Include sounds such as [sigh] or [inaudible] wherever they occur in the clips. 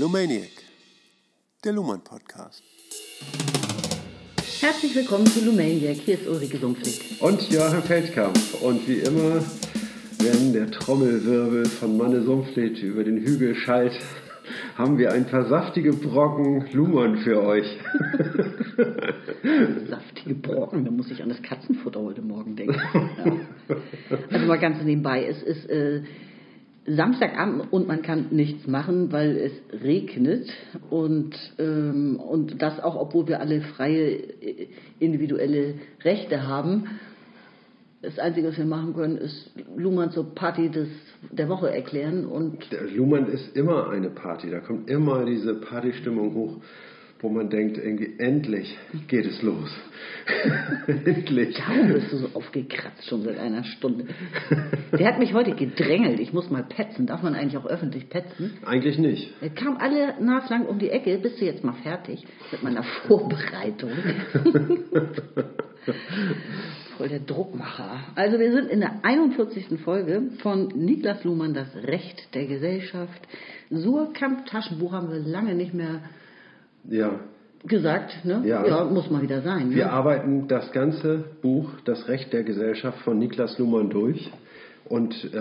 Lumaniac, der Luhmann Podcast. Herzlich willkommen zu Lumaniac. Hier ist Ulrike Sumpfig. Und Joachim Feldkamp. Und wie immer, wenn der Trommelwirbel von Manne Sumpflied über den Hügel schallt, haben wir ein paar saftige Brocken Luhmann für euch. [laughs] saftige Brocken, da muss ich an das Katzenfutter heute Morgen denken. Ja. Also mal ganz nebenbei, es ist äh, Samstagabend und man kann nichts machen, weil es regnet und, ähm, und das auch, obwohl wir alle freie äh, individuelle Rechte haben. Das Einzige, was wir machen können, ist Luhmann zur Party des, der Woche erklären. Und der Luhmann ist immer eine Party, da kommt immer diese Partystimmung hoch wo man denkt, irgendwie endlich geht es los. [laughs] endlich. Warum bist du so aufgekratzt schon seit einer Stunde? Der hat mich heute gedrängelt. Ich muss mal petzen. Darf man eigentlich auch öffentlich petzen? Eigentlich nicht. Er kam alle naslang um die Ecke. Bist du jetzt mal fertig mit meiner Vorbereitung? [laughs] Voll der Druckmacher. Also wir sind in der 41. Folge von Niklas Luhmann, das Recht der Gesellschaft. Surkamp Taschenbuch haben wir lange nicht mehr ja. gesagt, ne? Ja. ja muss mal wieder sein. Ne? Wir arbeiten das ganze Buch Das Recht der Gesellschaft von Niklas Luhmann durch und äh,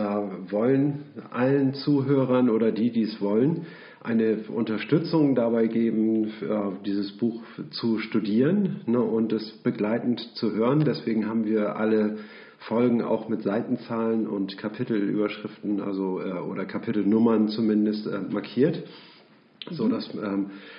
wollen allen Zuhörern oder die, die es wollen, eine Unterstützung dabei geben, äh, dieses Buch zu studieren ne, und es begleitend zu hören. Deswegen haben wir alle Folgen auch mit Seitenzahlen und Kapitelüberschriften, also äh, oder Kapitelnummern zumindest äh, markiert, mhm. so dass ähm, äh,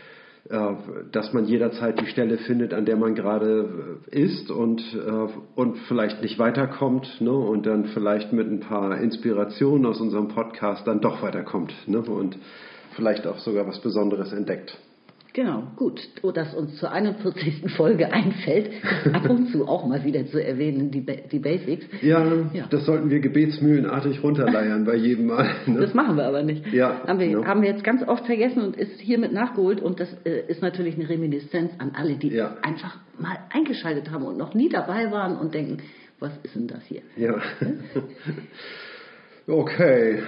dass man jederzeit die Stelle findet, an der man gerade äh, ist und, äh, und vielleicht nicht weiterkommt ne? und dann vielleicht mit ein paar Inspirationen aus unserem Podcast dann doch weiterkommt ne? und vielleicht auch sogar was Besonderes entdeckt. Genau, gut, dass uns zur 41. [laughs] Folge einfällt, ab und zu auch mal wieder zu erwähnen, die, die Basics. Ja, ja, das sollten wir gebetsmühlenartig runterleiern bei jedem Mal. Ne? Das machen wir aber nicht. Ja, haben, wir, no. haben wir jetzt ganz oft vergessen und ist hiermit nachgeholt und das äh, ist natürlich eine Reminiszenz an alle, die ja. einfach mal eingeschaltet haben und noch nie dabei waren und denken, was ist denn das hier? Ja. [laughs] okay.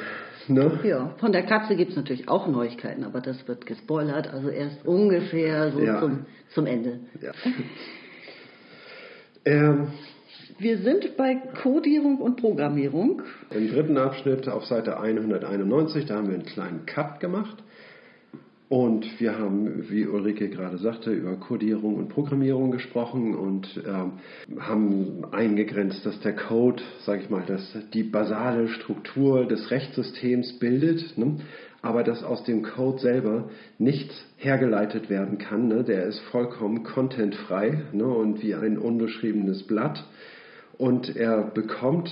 Ne? Ja, von der Katze gibt es natürlich auch Neuigkeiten, aber das wird gespoilert, also erst ungefähr so ja. zum, zum Ende. Ja. ähm, wir sind bei Codierung und Programmierung. Im dritten Abschnitt auf Seite 191, da haben wir einen kleinen Cut gemacht. Und wir haben, wie Ulrike gerade sagte, über Codierung und Programmierung gesprochen und äh, haben eingegrenzt, dass der Code, sage ich mal, dass die basale Struktur des Rechtssystems bildet, ne? aber dass aus dem Code selber nichts hergeleitet werden kann. Ne? Der ist vollkommen contentfrei ne? und wie ein unbeschriebenes Blatt. Und er bekommt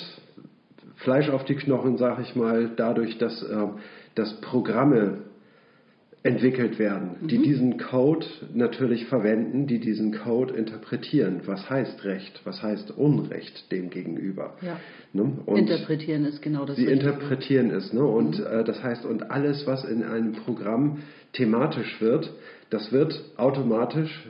Fleisch auf die Knochen, sage ich mal, dadurch, dass, äh, dass Programme entwickelt werden, die mhm. diesen Code natürlich verwenden, die diesen Code interpretieren. Was heißt Recht? Was heißt Unrecht dem gegenüber? Ja. Ne? interpretieren ist genau das. Sie Richtige. interpretieren es. Ne? Und mhm. äh, das heißt, und alles, was in einem Programm thematisch wird, das wird automatisch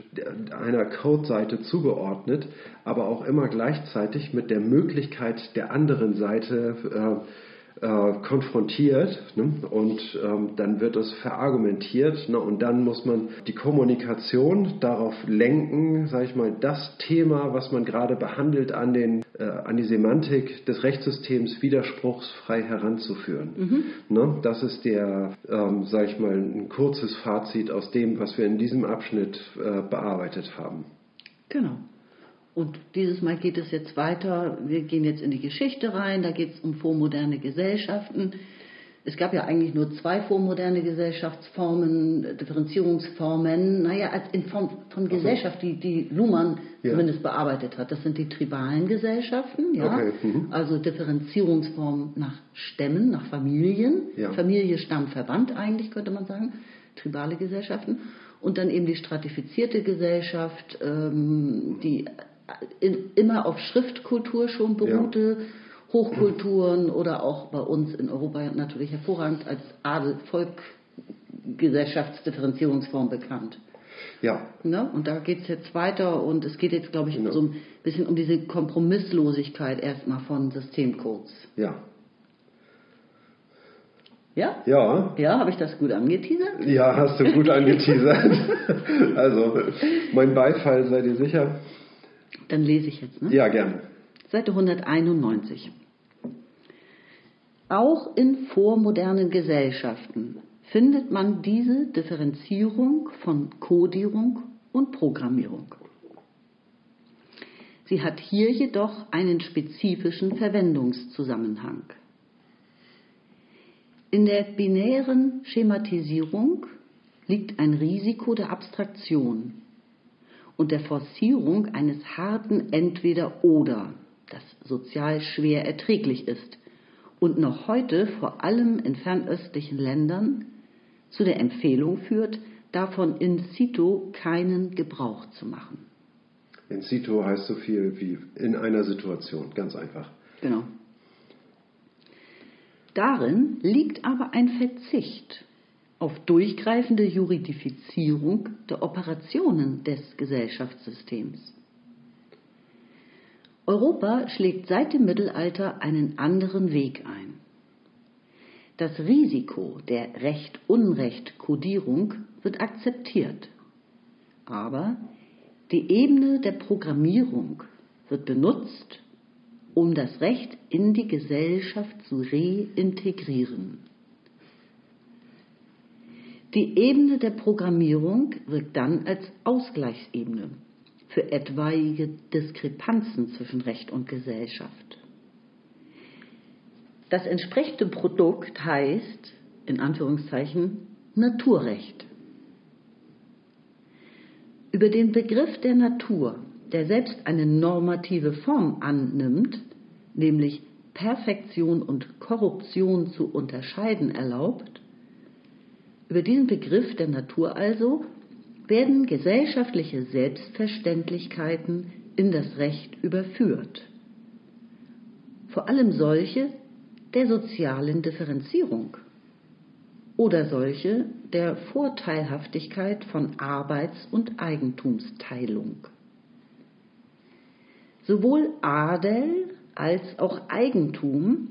einer Codeseite zugeordnet, aber auch immer gleichzeitig mit der Möglichkeit der anderen Seite äh, äh, konfrontiert ne? und ähm, dann wird es verargumentiert ne? und dann muss man die Kommunikation darauf lenken, sage ich mal, das Thema, was man gerade behandelt, an, den, äh, an die Semantik des Rechtssystems widerspruchsfrei heranzuführen. Mhm. Ne? Das ist der, ähm, sage ich mal, ein kurzes Fazit aus dem, was wir in diesem Abschnitt äh, bearbeitet haben. Genau. Und dieses Mal geht es jetzt weiter. Wir gehen jetzt in die Geschichte rein. Da geht es um vormoderne Gesellschaften. Es gab ja eigentlich nur zwei vormoderne Gesellschaftsformen, Differenzierungsformen, naja, als in Form von Gesellschaft, die, die Luhmann ja. zumindest bearbeitet hat. Das sind die tribalen Gesellschaften, ja. Okay. Mhm. Also Differenzierungsformen nach Stämmen, nach Familien. Ja. Familie, Stamm, Verband eigentlich, könnte man sagen. Tribale Gesellschaften. Und dann eben die stratifizierte Gesellschaft, ähm, die in, immer auf Schriftkultur schon beruhte, ja. Hochkulturen oder auch bei uns in Europa natürlich hervorragend als Adel, Volk, Gesellschaftsdifferenzierungsform bekannt. Ja. Ne? Und da geht es jetzt weiter und es geht jetzt, glaube ich, genau. so ein bisschen um diese Kompromisslosigkeit erstmal von Systemcodes. Ja. Ja? Ja. Ja, habe ich das gut angeteasert? Ja, hast du gut angeteasert. [laughs] also, mein Beifall, seid ihr sicher? Dann lese ich jetzt. Ne? Ja, gerne. Seite 191. Auch in vormodernen Gesellschaften findet man diese Differenzierung von Kodierung und Programmierung. Sie hat hier jedoch einen spezifischen Verwendungszusammenhang. In der binären Schematisierung liegt ein Risiko der Abstraktion und der Forcierung eines harten Entweder-Oder, das sozial schwer erträglich ist und noch heute vor allem in fernöstlichen Ländern zu der Empfehlung führt, davon in situ keinen Gebrauch zu machen. In situ heißt so viel wie in einer Situation, ganz einfach. Genau. Darin liegt aber ein Verzicht auf durchgreifende Juridifizierung der Operationen des Gesellschaftssystems. Europa schlägt seit dem Mittelalter einen anderen Weg ein. Das Risiko der Recht-Unrecht-Kodierung wird akzeptiert, aber die Ebene der Programmierung wird benutzt, um das Recht in die Gesellschaft zu reintegrieren. Die Ebene der Programmierung wirkt dann als Ausgleichsebene für etwaige Diskrepanzen zwischen Recht und Gesellschaft. Das entsprechende Produkt heißt, in Anführungszeichen, Naturrecht. Über den Begriff der Natur der selbst eine normative Form annimmt, nämlich Perfektion und Korruption zu unterscheiden erlaubt, über diesen Begriff der Natur also werden gesellschaftliche Selbstverständlichkeiten in das Recht überführt. Vor allem solche der sozialen Differenzierung oder solche der Vorteilhaftigkeit von Arbeits- und Eigentumsteilung. Sowohl Adel als auch Eigentum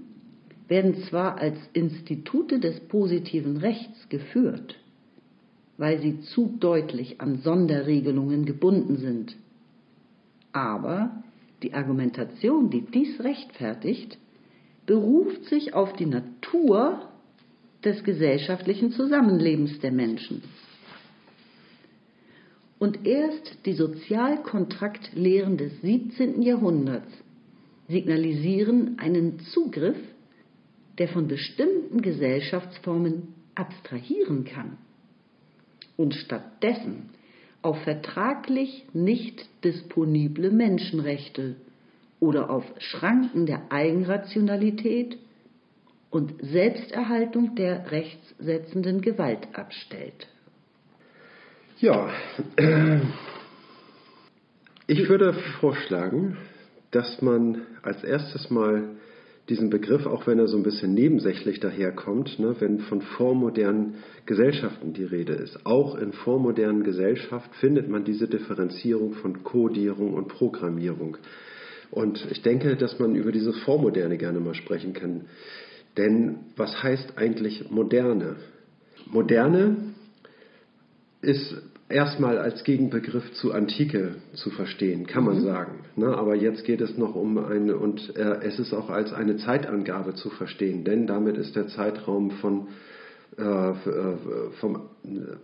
werden zwar als Institute des positiven Rechts geführt, weil sie zu deutlich an Sonderregelungen gebunden sind, aber die Argumentation, die dies rechtfertigt, beruft sich auf die Natur des gesellschaftlichen Zusammenlebens der Menschen und erst die Sozialkontraktlehren des 17. Jahrhunderts signalisieren einen Zugriff, der von bestimmten Gesellschaftsformen abstrahieren kann und stattdessen auf vertraglich nicht disponible Menschenrechte oder auf Schranken der Eigenrationalität und Selbsterhaltung der rechtssetzenden Gewalt abstellt. Ja, ich würde vorschlagen, dass man als erstes mal diesen Begriff, auch wenn er so ein bisschen nebensächlich daherkommt, ne, wenn von vormodernen Gesellschaften die Rede ist. Auch in vormodernen Gesellschaften findet man diese Differenzierung von Kodierung und Programmierung. Und ich denke, dass man über dieses Vormoderne gerne mal sprechen kann. Denn was heißt eigentlich Moderne? Moderne ist erstmal als Gegenbegriff zu Antike zu verstehen, kann man mhm. sagen. Ne? Aber jetzt geht es noch um eine, und äh, es ist auch als eine Zeitangabe zu verstehen, denn damit ist der Zeitraum von vom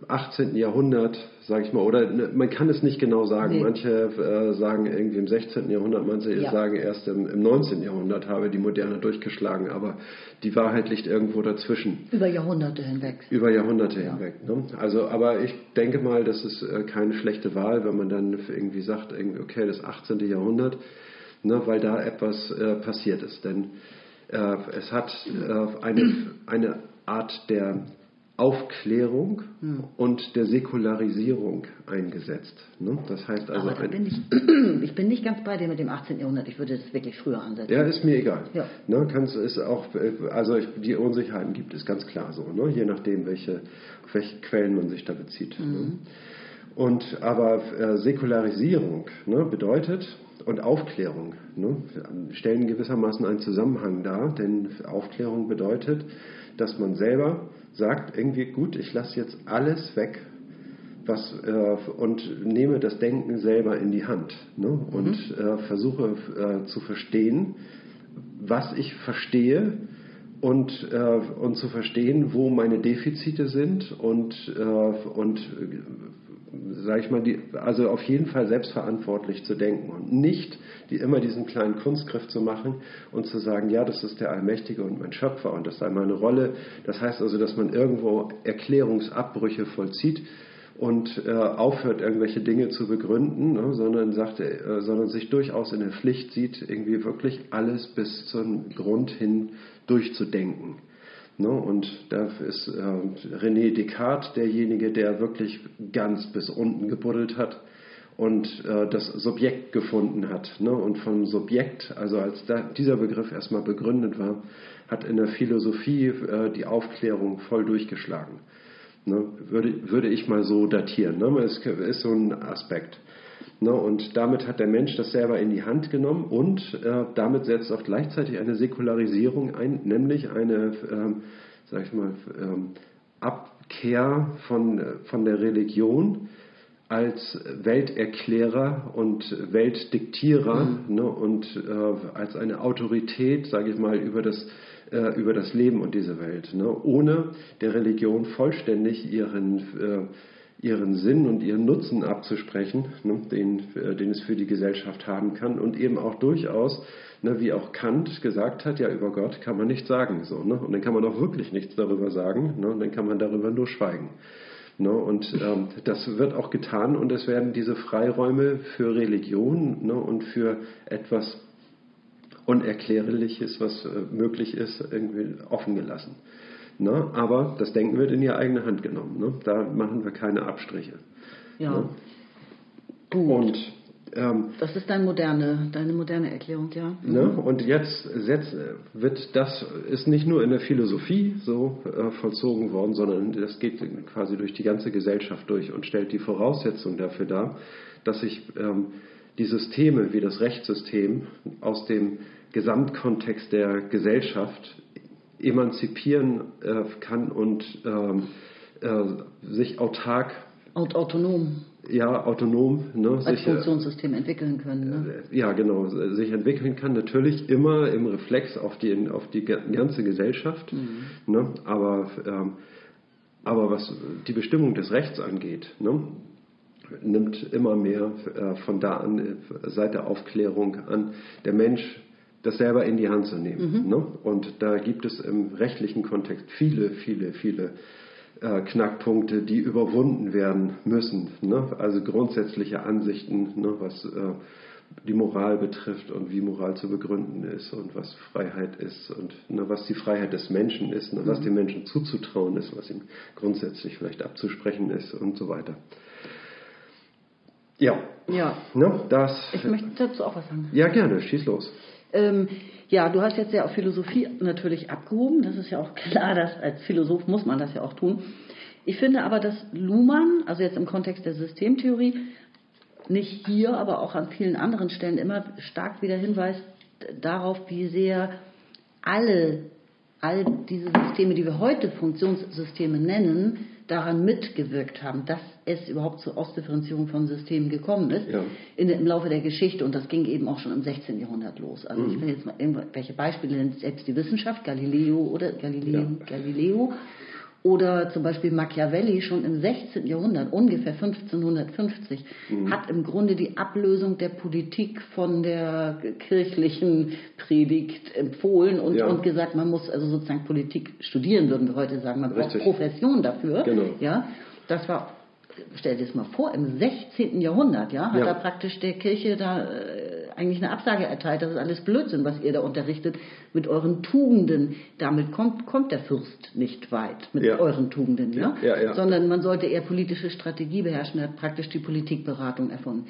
18. Jahrhundert, sage ich mal, oder ne, man kann es nicht genau sagen. Nee. Manche äh, sagen irgendwie im 16. Jahrhundert, manche ja. sagen erst im, im 19. Jahrhundert habe die Moderne durchgeschlagen, aber die Wahrheit liegt irgendwo dazwischen. Über Jahrhunderte hinweg. Über Jahrhunderte ja. hinweg. Ne? Also, aber ich denke mal, das ist äh, keine schlechte Wahl, wenn man dann irgendwie sagt, okay, das 18. Jahrhundert, ne, weil da etwas äh, passiert ist. Denn äh, es hat äh, eine, eine Art der Aufklärung hm. und der Säkularisierung eingesetzt. Ne? Das heißt also. Aber bin ich, ich, bin nicht ganz bei dir mit dem 18. Jahrhundert. Ich würde es wirklich früher ansetzen. Ja, ist mir egal. Ja. Ne? Kannst, ist auch, also ich, die Unsicherheiten gibt es ganz klar so. Ne? Je nachdem, welche, auf welche Quellen man sich da bezieht. Ne? Mhm. Ne? Und aber äh, Säkularisierung ne, bedeutet und Aufklärung ne, stellen gewissermaßen einen Zusammenhang dar, denn Aufklärung bedeutet, dass man selber sagt, irgendwie gut, ich lasse jetzt alles weg was, äh, und nehme das Denken selber in die Hand ne? und mhm. äh, versuche äh, zu verstehen, was ich verstehe und, äh, und zu verstehen, wo meine Defizite sind und, äh, und sage ich mal, die, also auf jeden Fall selbstverantwortlich zu denken und nicht die, immer diesen kleinen Kunstgriff zu machen und zu sagen, ja, das ist der Allmächtige und mein Schöpfer und das sei meine Rolle. Das heißt also, dass man irgendwo Erklärungsabbrüche vollzieht und äh, aufhört, irgendwelche Dinge zu begründen, ne, sondern, sagt, äh, sondern sich durchaus in der Pflicht sieht, irgendwie wirklich alles bis zum Grund hin durchzudenken. Ne? Und da ist äh, René Descartes derjenige, der wirklich ganz bis unten gebuddelt hat und äh, das Subjekt gefunden hat. Ne? Und vom Subjekt, also als da, dieser Begriff erstmal begründet war, hat in der Philosophie äh, die Aufklärung voll durchgeschlagen. Ne? Würde, würde ich mal so datieren. Ne? Es ist so ein Aspekt. Ne, und damit hat der Mensch das selber in die Hand genommen und äh, damit setzt auch gleichzeitig eine Säkularisierung ein, nämlich eine, ähm, sag ich mal, ähm, Abkehr von, von der Religion als Welterklärer und Weltdiktierer mhm. ne, und äh, als eine Autorität, sage ich mal, über das, äh, über das Leben und diese Welt, ne, ohne der Religion vollständig ihren äh, ihren Sinn und ihren Nutzen abzusprechen, ne, den, äh, den es für die Gesellschaft haben kann und eben auch durchaus, ne, wie auch Kant gesagt hat, ja über Gott kann man nichts sagen, so, ne, und dann kann man auch wirklich nichts darüber sagen, ne, und dann kann man darüber nur schweigen. Ne, und ähm, das wird auch getan und es werden diese Freiräume für Religion ne, und für etwas Unerklärliches, was äh, möglich ist, irgendwie offen gelassen. Ne? Aber das Denken wird in die eigene Hand genommen. Ne? Da machen wir keine Abstriche. Ja. Ne? Gut. Und ähm, das ist deine moderne, deine moderne Erklärung, ja. Mhm. Ne? Und jetzt, jetzt, wird das ist nicht nur in der Philosophie so äh, vollzogen worden, sondern das geht quasi durch die ganze Gesellschaft durch und stellt die Voraussetzung dafür dar, dass sich ähm, die Systeme wie das Rechtssystem aus dem Gesamtkontext der Gesellschaft emanzipieren äh, kann und ähm, äh, sich autark. Und autonom. Ja, autonom. Ne, Als sich, äh, Funktionssystem entwickeln können. Ne? Äh, ja, genau. Sich entwickeln kann natürlich immer im Reflex auf die, auf die ganze Gesellschaft. Mhm. Ne, aber, ähm, aber was die Bestimmung des Rechts angeht, ne, nimmt immer mehr äh, von da an, seit der Aufklärung an, der Mensch das selber in die Hand zu nehmen. Mhm. Ne? Und da gibt es im rechtlichen Kontext viele, viele, viele äh, Knackpunkte, die überwunden werden müssen. Ne? Also grundsätzliche Ansichten, ne? was äh, die Moral betrifft und wie Moral zu begründen ist und was Freiheit ist und ne, was die Freiheit des Menschen ist, ne, was mhm. dem Menschen zuzutrauen ist, was ihm grundsätzlich vielleicht abzusprechen ist und so weiter. Ja. Ja. Ne, das, ich möchte dazu auch was sagen. Ja, gerne, schieß los. Ähm, ja, du hast jetzt ja auf Philosophie natürlich abgehoben. Das ist ja auch klar, dass als Philosoph muss man das ja auch tun. Ich finde aber, dass Luhmann, also jetzt im Kontext der Systemtheorie, nicht hier, aber auch an vielen anderen Stellen immer stark wieder hinweist darauf, wie sehr alle, all diese Systeme, die wir heute Funktionssysteme nennen, daran mitgewirkt haben, dass es überhaupt zur Ausdifferenzierung von Systemen gekommen ist ja. in, im Laufe der Geschichte und das ging eben auch schon im 16. Jahrhundert los. Also mhm. ich will jetzt mal irgendwelche Beispiele nennen, selbst die Wissenschaft, Galileo oder Galileo, ja. Galileo oder zum Beispiel Machiavelli schon im 16. Jahrhundert, ungefähr 1550, mhm. hat im Grunde die Ablösung der Politik von der kirchlichen Predigt empfohlen und, ja. und gesagt, man muss also sozusagen Politik studieren, würden wir heute sagen. Man Richtig. braucht Profession dafür. Genau. Ja, das war stell dir das mal vor, im 16. Jahrhundert, ja, hat ja. da praktisch der Kirche da äh, eigentlich eine Absage erteilt, das ist alles Blödsinn, was ihr da unterrichtet mit euren Tugenden. Damit kommt, kommt der Fürst nicht weit mit ja. euren Tugenden, ja? ja? Sondern man sollte eher politische Strategie beherrschen, er hat praktisch die Politikberatung erfunden.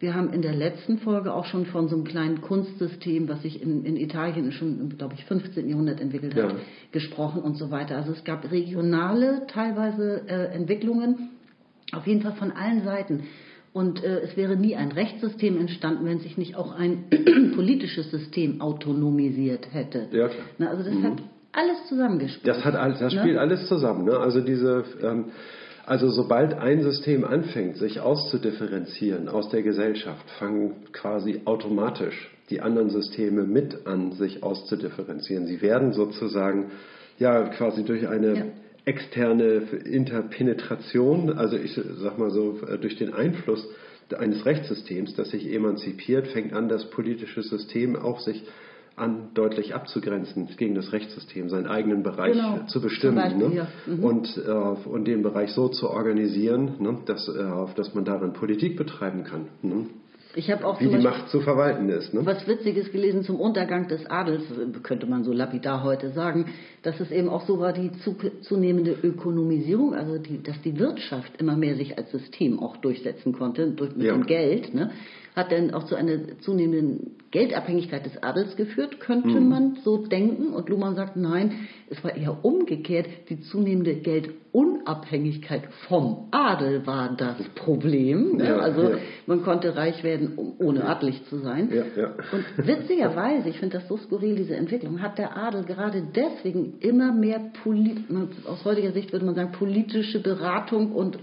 Wir haben in der letzten Folge auch schon von so einem kleinen Kunstsystem, was sich in, in Italien schon, glaube ich, 15. Jahrhundert entwickelt hat, gesprochen und so weiter. Also es gab regionale teilweise äh, Entwicklungen, auf jeden Fall von allen Seiten. Und äh, es wäre nie ein Rechtssystem entstanden, wenn sich nicht auch ein [clears throat] politisches System autonomisiert hätte. Ja, klar. Na, also deshalb, mhm. alles zusammengespielt. Das hat alles, das Ne? spielt alles zusammen. Ne? Also diese, ähm, also sobald ein System anfängt, sich auszudifferenzieren aus der Gesellschaft, fangen quasi automatisch die anderen Systeme mit an, sich auszudifferenzieren. Sie werden sozusagen ja quasi durch eine Ja. Externe Interpenetration, also ich sag mal so, durch den Einfluss eines Rechtssystems, das sich emanzipiert, fängt an, das politische System auch sich an deutlich abzugrenzen gegen das Rechtssystem, seinen eigenen Bereich Genau, zu bestimmen ne? Mhm. und, äh, und den Bereich so zu organisieren, ne? dass, äh, dass man darin Politik betreiben kann, ne? Ich habe auch wie die Beispiel Macht zu verwalten ist. Ne? was Witziges gelesen zum Untergang des Adels, könnte man so lapidar heute sagen, dass es eben auch so war, die zu, zunehmende Ökonomisierung, also die, dass die Wirtschaft immer mehr sich als System auch durchsetzen konnte, durch, mit Ja. dem Geld, ne, hat dann auch zu einer zunehmenden Geldabhängigkeit des Adels geführt, könnte Mhm. man so denken. Und Luhmann sagt, nein, es war eher umgekehrt, die zunehmende Geldunabhängigkeit vom Adel war das Problem. Ne? Ja, also ja. man konnte reich werden, um, ohne adlig zu sein. Ja. Und witzigerweise, ich finde das so skurril, diese Entwicklung, hat der Adel gerade deswegen immer mehr, aus heutiger Sicht würde man sagen, politische Beratung und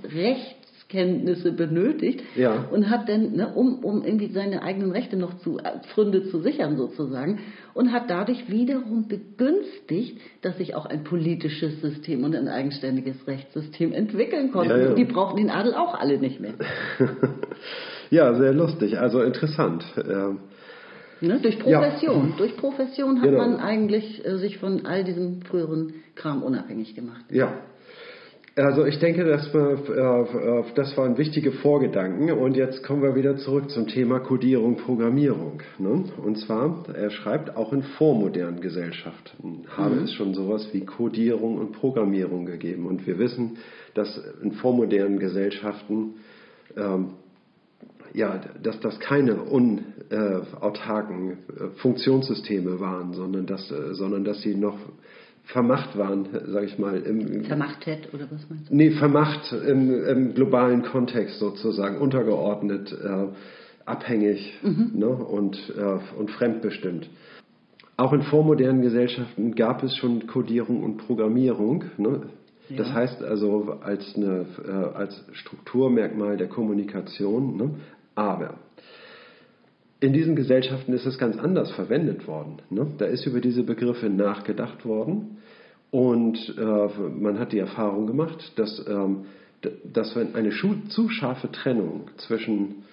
Rechtskenntnisse benötigt Ja. und hat dann, ne, um, um irgendwie seine eigenen Rechte noch zu, äh, Pfründe zu sichern sozusagen, und hat dadurch wiederum begünstigt, dass sich auch ein politisches System und ein eigenständiges Rechtssystem entwickeln konnten. Ja, ja. Die brauchten den Adel auch alle nicht mehr. [laughs] ja, sehr lustig, also interessant. Ähm, Ne? Durch Ja. Profession. Durch Profession hat Genau. man eigentlich äh, sich von all diesem früheren Kram unabhängig gemacht. Ja. Also ich denke, das, war, äh, äh, das waren wichtige Vorgedanken und jetzt kommen wir wieder zurück zum Thema Codierung, Programmierung. Ne? Und zwar, er schreibt, auch in vormodernen Gesellschaften habe es schon sowas wie Codierung und Programmierung gegeben. Und wir wissen, dass in vormodernen Gesellschaften ähm, ja, dass das keine unautarken äh, Funktionssysteme waren, sondern dass, äh, sondern dass sie noch vermacht waren, sage ich mal, im, Vermachtet oder was meinst du? nee, vermacht im, im globalen Kontext sozusagen, untergeordnet, äh, abhängig ne, und, äh, und fremdbestimmt. Auch in vormodernen Gesellschaften gab es schon Codierung und Programmierung. Ne? Das Ja. heißt also als, eine, äh, als Strukturmerkmal der Kommunikation. Ne? Aber in diesen Gesellschaften ist es ganz anders verwendet worden. Ne? Da ist über diese Begriffe nachgedacht worden und äh, man hat die Erfahrung gemacht, dass, ähm, dass wenn eine zu scharfe Trennung zwischen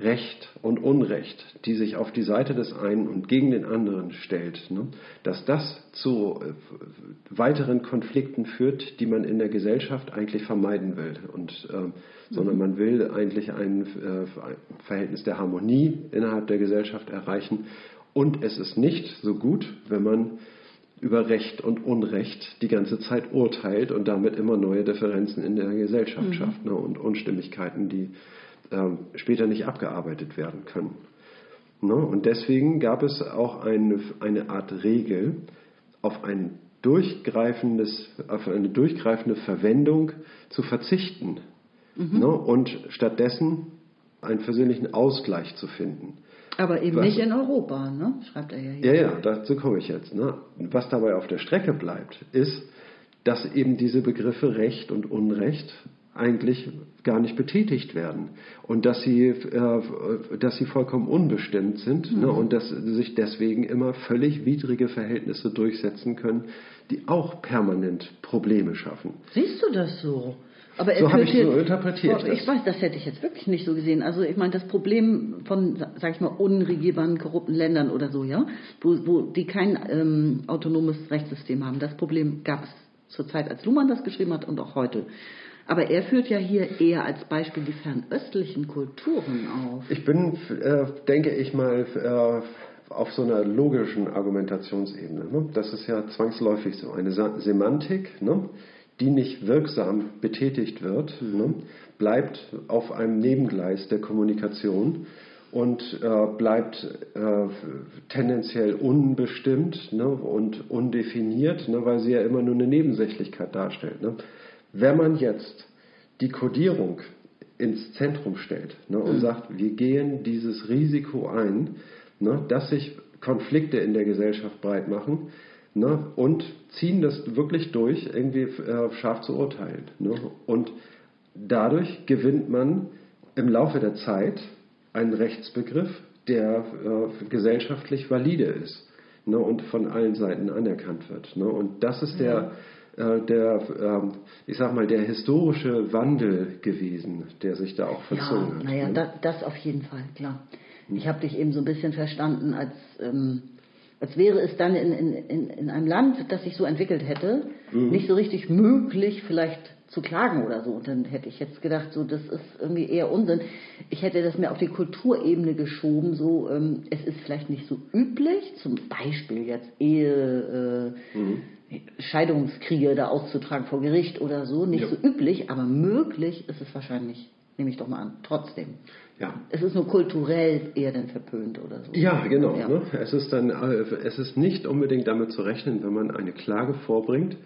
Recht und Unrecht, die sich auf die Seite des einen und gegen den anderen stellt, ne, dass das zu äh, weiteren Konflikten führt, die man in der Gesellschaft eigentlich vermeiden will. Und, ähm, Sondern man will eigentlich ein äh, Verhältnis der Harmonie innerhalb der Gesellschaft erreichen. Und es ist nicht so gut, wenn man über Recht und Unrecht die ganze Zeit urteilt und damit immer neue Differenzen in der Gesellschaft schafft ne, und Unstimmigkeiten, die ähm, später nicht abgearbeitet werden können. Ne? Und deswegen gab es auch eine, eine Art Regel, auf ein durchgreifendes, auf eine durchgreifende Verwendung zu verzichten ne? und stattdessen einen versöhnlichen Ausgleich zu finden. Aber eben Was? nicht in Europa, ne? schreibt er ja hier. Ja, ja, dazu komme ich jetzt. Ne? Was dabei auf der Strecke bleibt, ist, dass eben diese Begriffe Recht und Unrecht eigentlich gar nicht betätigt werden und dass sie, äh, dass sie vollkommen unbestimmt sind ne? und dass sich deswegen immer völlig widrige Verhältnisse durchsetzen können, die auch permanent Probleme schaffen. Siehst du das so? Aber er So habe ich so interpretiert Oh, Ich das. weiß, das hätte ich jetzt wirklich nicht so gesehen. Also ich meine, das Problem von, sa- sag ich mal, unregierbaren, korrupten Ländern oder so, ja, wo, wo die kein ähm, autonomes Rechtssystem haben, das Problem gab es zur Zeit, als Luhmann das geschrieben hat und auch heute. Aber er führt ja hier eher als Beispiel die fernöstlichen Kulturen auf. Ich bin, äh, denke ich mal, äh, auf so einer logischen Argumentationsebene. Ne? Das ist ja zwangsläufig so. Eine Semantik, ne? die nicht wirksam betätigt wird, ne? bleibt auf einem Nebengleis der Kommunikation und äh, bleibt äh, tendenziell unbestimmt ne? und undefiniert, ne? weil sie ja immer nur eine Nebensächlichkeit darstellt. Ne? Wenn man jetzt die Codierung ins Zentrum stellt ne, und sagt, wir gehen dieses Risiko ein, ne, dass sich Konflikte in der Gesellschaft breit machen, Ne? Und ziehen das wirklich durch, irgendwie äh, scharf zu urteilen. Ne? Und dadurch gewinnt man im Laufe der Zeit einen Rechtsbegriff, der äh, gesellschaftlich valide ist ne? und von allen Seiten anerkannt wird. Ne? Und das ist der, der ähm, ich sag mal, der historische Wandel gewesen, der sich da auch verzogen ja, hat. Naja, ne? das, das auf jeden Fall, klar. Ich habe dich eben so ein bisschen verstanden, als, ähm, als wäre es dann in, in, in, in einem Land, das sich so entwickelt hätte, Mhm. nicht so richtig möglich, vielleicht zu klagen oder so. Und dann hätte ich jetzt gedacht, so das ist irgendwie eher Unsinn. Ich hätte das mehr auf die Kulturebene geschoben, so ähm, es ist vielleicht nicht so üblich, zum Beispiel jetzt Ehe, äh, Mhm. Scheidungskriege da auszutragen vor Gericht oder so, nicht Ja. so üblich, aber möglich ist es wahrscheinlich, nehme ich doch mal an, trotzdem. ja. Es ist nur kulturell eher dann verpönt oder so. Ja, genau. Ja. Ne? Es ist dann, äh, es ist nicht unbedingt damit zu rechnen, wenn man eine Klage vorbringt,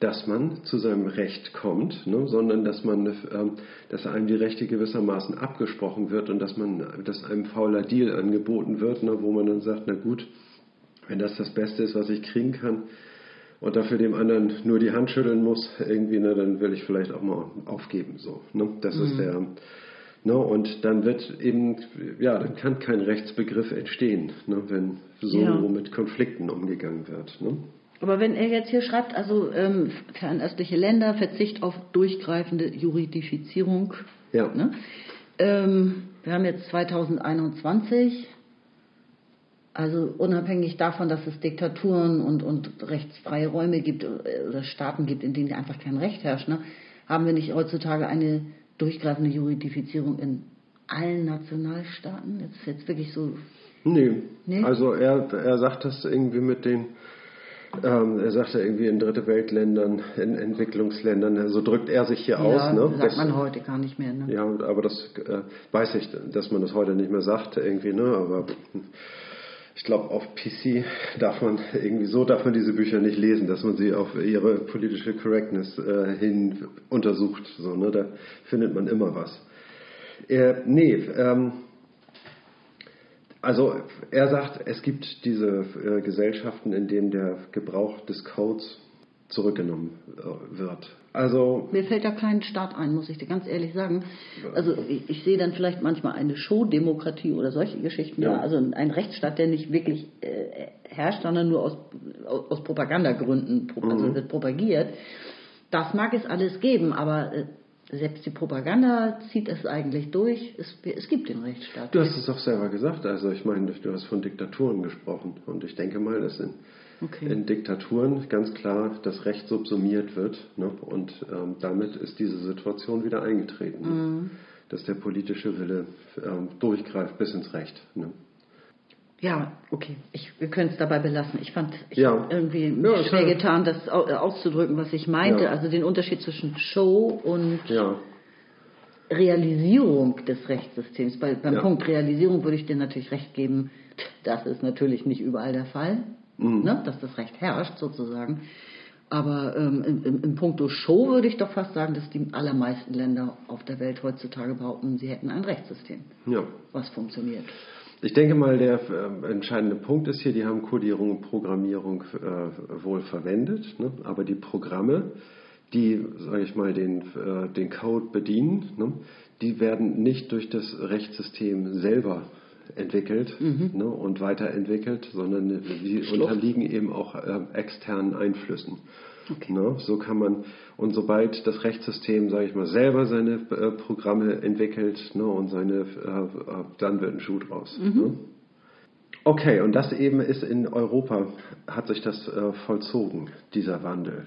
dass man zu seinem Recht kommt, ne? sondern dass man, ähm, dass einem die Rechte gewissermaßen abgesprochen wird und dass man, dass einem fauler Deal angeboten wird, ne? wo man dann sagt, na gut, wenn das das Beste ist, was ich kriegen kann und dafür dem anderen nur die Hand schütteln muss, irgendwie, ne, dann will ich vielleicht auch mal aufgeben, so. Ne? Das ist der, Ne, und dann wird eben, ja, dann kann kein Rechtsbegriff entstehen, ne, wenn so Ja. mit Konflikten umgegangen wird. Ne? Aber wenn er jetzt hier schreibt, also ähm, fernöstliche Länder, Verzicht auf durchgreifende Juridifizierung, Ja. ne? ähm, wir haben jetzt 2021, also unabhängig davon, dass es Diktaturen und, und rechtsfreie Räume gibt äh, oder Staaten gibt, in denen einfach kein Recht herrscht, ne? haben wir nicht heutzutage eine durchgreifende Juridifizierung in allen Nationalstaaten? Das ist jetzt wirklich so Nee. Nee? Also er, er sagt das irgendwie mit den, ähm, er sagt ja irgendwie in dritte Weltländern, in Entwicklungsländern, so drückt er sich hier ja, aus. Ne? sagt Das- man heute gar nicht mehr. Ne? Ja, aber das äh, weiß ich, dass man das heute nicht mehr sagt irgendwie, ne? Aber ich glaube, auf PC darf man irgendwie so darf man diese Bücher nicht lesen, dass man sie auf ihre politische Correctness äh, hin untersucht. So, ne? Da findet man immer was. Äh, nee, ähm, also er sagt, es gibt diese äh, Gesellschaften, in denen der Gebrauch des Codes zurückgenommen äh, wird. Also Mir fällt da kein Staat ein, muss ich dir ganz ehrlich sagen. Also ich, ich sehe dann vielleicht manchmal eine Show-Demokratie oder solche Geschichten. Ja. Also ein Rechtsstaat, der nicht wirklich äh, herrscht, sondern nur aus, aus, Propagandagründen pro- also wird propagiert. Das mag es alles geben, aber äh, selbst die Propaganda zieht es eigentlich durch. Es, es gibt den Rechtsstaat. Du hast es auch selber gesagt. Also ich meine, du hast von Diktaturen gesprochen. Und ich denke mal, dass in, Okay. in Diktaturen ganz klar das Recht subsumiert wird. Ne? Und ähm, damit ist diese Situation wieder eingetreten. Mhm. Dass der politische Wille ähm, durchgreift bis ins Recht. Ne? Ja, okay. Ich, wir können es dabei belassen. Ich fand, ich Ja. irgendwie Ja, schwer ja- getan, das äh, auszudrücken, was ich meinte. Ja. Also den Unterschied zwischen Show und Ja, Realisierung des Rechtssystems. Bei, beim. Punkt Realisierung würde ich dir natürlich recht geben, das ist natürlich nicht überall der Fall, Mhm. ne, dass das Recht herrscht sozusagen. Aber ähm, im, im, im Punkto Show würde ich doch fast sagen, dass die allermeisten Länder auf der Welt heutzutage behaupten, sie hätten ein Rechtssystem, was funktioniert. Ich denke mal, der äh, entscheidende Punkt ist hier, die haben Codierung und Programmierung äh, wohl verwendet, ne? aber die Programme, die, sage ich mal, den, äh, den Code bedienen, ne? die werden nicht durch das Rechtssystem selber entwickelt ne? und weiterentwickelt, sondern die unterliegen eben auch äh, externen Einflüssen. Ne? So kann man, und sobald das Rechtssystem, sage ich mal, selber seine äh, Programme entwickelt ne, und seine, äh, äh, dann wird ein Schuh draus. Ne? Okay, und das eben ist in Europa, hat sich das äh, vollzogen, dieser Wandel.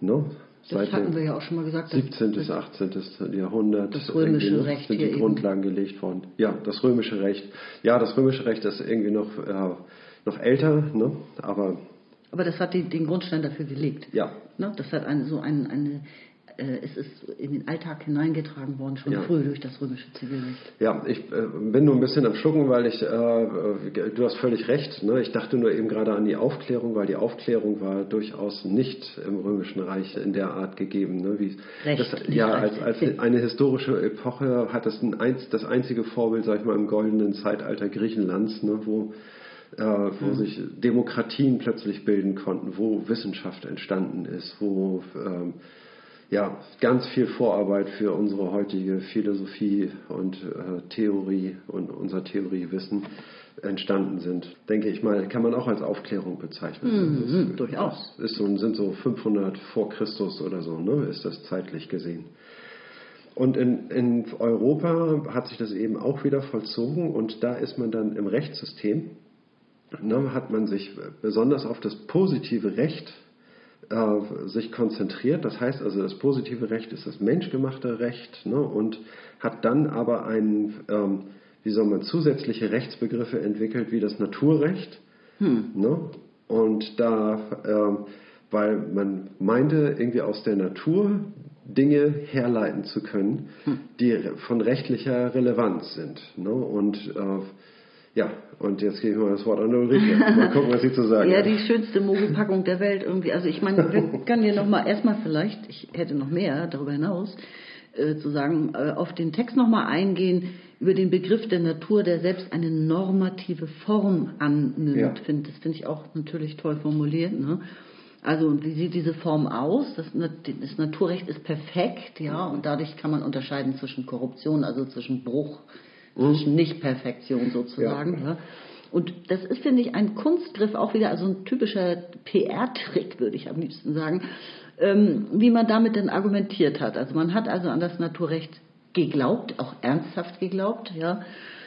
Ne? Das hatten wir ja auch schon mal gesagt. dass- 17. bis 18. Jahrhundert Das römische irgendwie Recht sind die eben. Grundlagen gelegt worden. Ja, das römische Recht. Ja, das römische Recht ist irgendwie noch, äh, noch älter, ne? aber Aber das hat die, den Grundstein dafür gelegt. ja, Ne? Das hat eine, so ein, eine, äh, es ist in den Alltag hineingetragen worden, schon Ja. früh durch das römische Zivilrecht. Ja, ich äh, bin nur ein bisschen am Schlucken, weil ich, äh, äh, du hast völlig recht, ne? ich dachte nur eben gerade an die Aufklärung, weil die Aufklärung war durchaus nicht im Römischen Reich in der Art gegeben. Ne? Wie, Recht, das, ja, als, als eine historische Epoche hat das ein, das einzige Vorbild, sag ich mal, im goldenen Zeitalter Griechenlands, ne? wo äh, wo sich Demokratien plötzlich bilden konnten, wo Wissenschaft entstanden ist, wo ähm, ja, ganz viel Vorarbeit für unsere heutige Philosophie und äh, Theorie und unser Theoriewissen entstanden sind, denke ich mal, kann man auch als Aufklärung bezeichnen. Mhm, durchaus. Ist so, sind so 500 vor Christus oder so, ne, ist das zeitlich gesehen. Und in, in Europa hat sich das eben auch wieder vollzogen und da ist man dann im Rechtssystem, ne, hat man sich besonders auf das positive Recht äh, sich konzentriert. Das heißt also, das positive Recht ist das menschgemachte Recht ne, und hat dann aber einen, ähm, wie soll man, zusätzliche Rechtsbegriffe entwickelt wie das Naturrecht. Hm. Ne? Und da, ähm, weil man meinte, irgendwie aus der Natur Dinge herleiten zu können, hm. die von rechtlicher Relevanz sind. Ne? Und äh, ja, und jetzt gebe ich mal das Wort an Ulrike. Mal gucken, was sie zu sagen Ja, die schönste Mogelpackung der Welt irgendwie. Also ich meine, wir [laughs] können hier nochmal erstmal vielleicht, ich hätte noch mehr darüber hinaus, äh, zu sagen, äh, auf den Text nochmal eingehen über den Begriff der Natur, der selbst eine normative Form annimmt. Ja. Find, das finde ich auch natürlich toll formuliert. Ne? Also wie sieht diese Form aus? Das, das, Naturrecht ist perfekt, ja, und dadurch kann man unterscheiden zwischen Korruption, also zwischen Bruch zwischen Nicht-Perfektion sozusagen. Ja. Ja. Und das ist, finde ich, ein Kunstgriff, auch wieder also ein typischer PR-Trick, würde ich am liebsten sagen, ähm, wie man damit denn argumentiert hat. Also man hat also an das Naturrecht geglaubt, auch ernsthaft geglaubt, ja.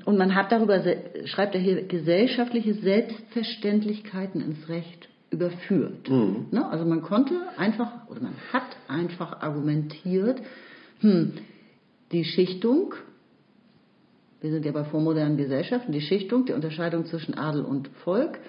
Und man hat darüber, schreibt er hier, gesellschaftliche Selbstverständlichkeiten ins Recht überführt. Mhm. Ne? Also man konnte einfach, oder man hat einfach argumentiert, hm, die Schichtung wir sind ja bei vormodernen Gesellschaften, die Schichtung, die Unterscheidung zwischen Adel und Volk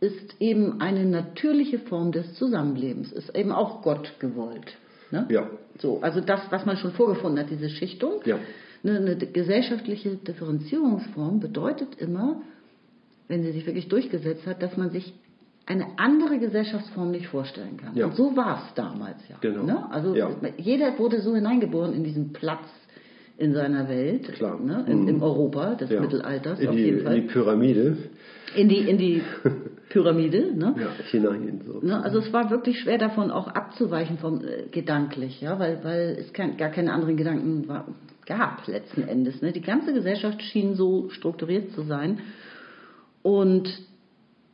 ist eben eine natürliche Form des Zusammenlebens, ist eben auch Gott gewollt. Ne? Ja. So, also das, was man schon vorgefunden hat, diese Schichtung, ja. eine, eine gesellschaftliche Differenzierungsform bedeutet immer, wenn sie sich wirklich durchgesetzt hat, dass man sich eine andere Gesellschaftsform nicht vorstellen kann. Ja. Und so war es damals ja. Genau. Ne? Also ja. jeder wurde so hineingeboren in diesen Platz in seiner Welt, Klar. Ne, in, mhm. im Europa des ja. Mittelalters in auf die, jeden Fall. In die Pyramide. In die, in die [laughs] Pyramide, ne? Ja, hinein. So. Ne, also es war wirklich schwer davon auch abzuweichen vom äh, gedanklich, ja, weil, weil es kein, gar keine anderen Gedanken war, gab letzten Endes. Ne? Die ganze Gesellschaft schien so strukturiert zu sein und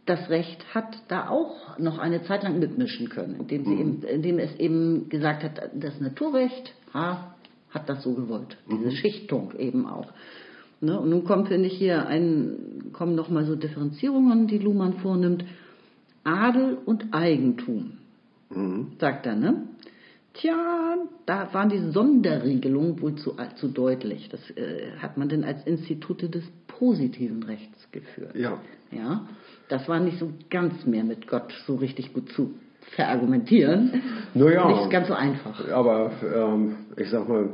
das Recht hat da auch noch eine Zeit lang mitmischen können, indem, sie mhm. eben, indem es eben gesagt hat, das Naturrecht, ha, hat das so gewollt. Diese mhm. Schichtung eben auch. Ne? Und nun kommt, finde ich, hier ein, kommen nochmal so Differenzierungen, die Luhmann vornimmt. Adel und Eigentum, mhm. sagt er, ne? Tja, da waren die Sonderregelungen wohl zu, zu deutlich. Das äh, hat man denn als Institute des positiven Rechts geführt. Ja. ja. Das war nicht so ganz mehr mit Gott so richtig gut zu verargumentieren. Naja, nicht ganz so einfach. Aber ähm, ich sag mal,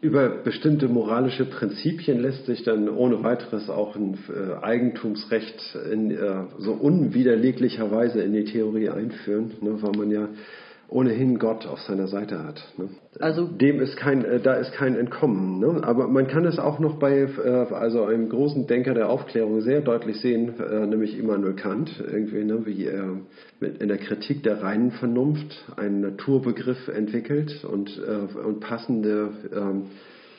über bestimmte moralische Prinzipien lässt sich dann ohne weiteres auch ein äh, Eigentumsrecht in äh, so unwiderleglicher Weise in die Theorie einführen, ne, weil man ja ohnehin Gott auf seiner Seite hat. Ne? Also dem ist kein, äh, da ist kein Entkommen. Ne? Aber man kann es auch noch bei äh, also einem großen Denker der Aufklärung sehr deutlich sehen, äh, nämlich Immanuel Kant, irgendwie, ne, wie er mit, in der Kritik der reinen Vernunft einen Naturbegriff entwickelt und, äh, und passende ähm,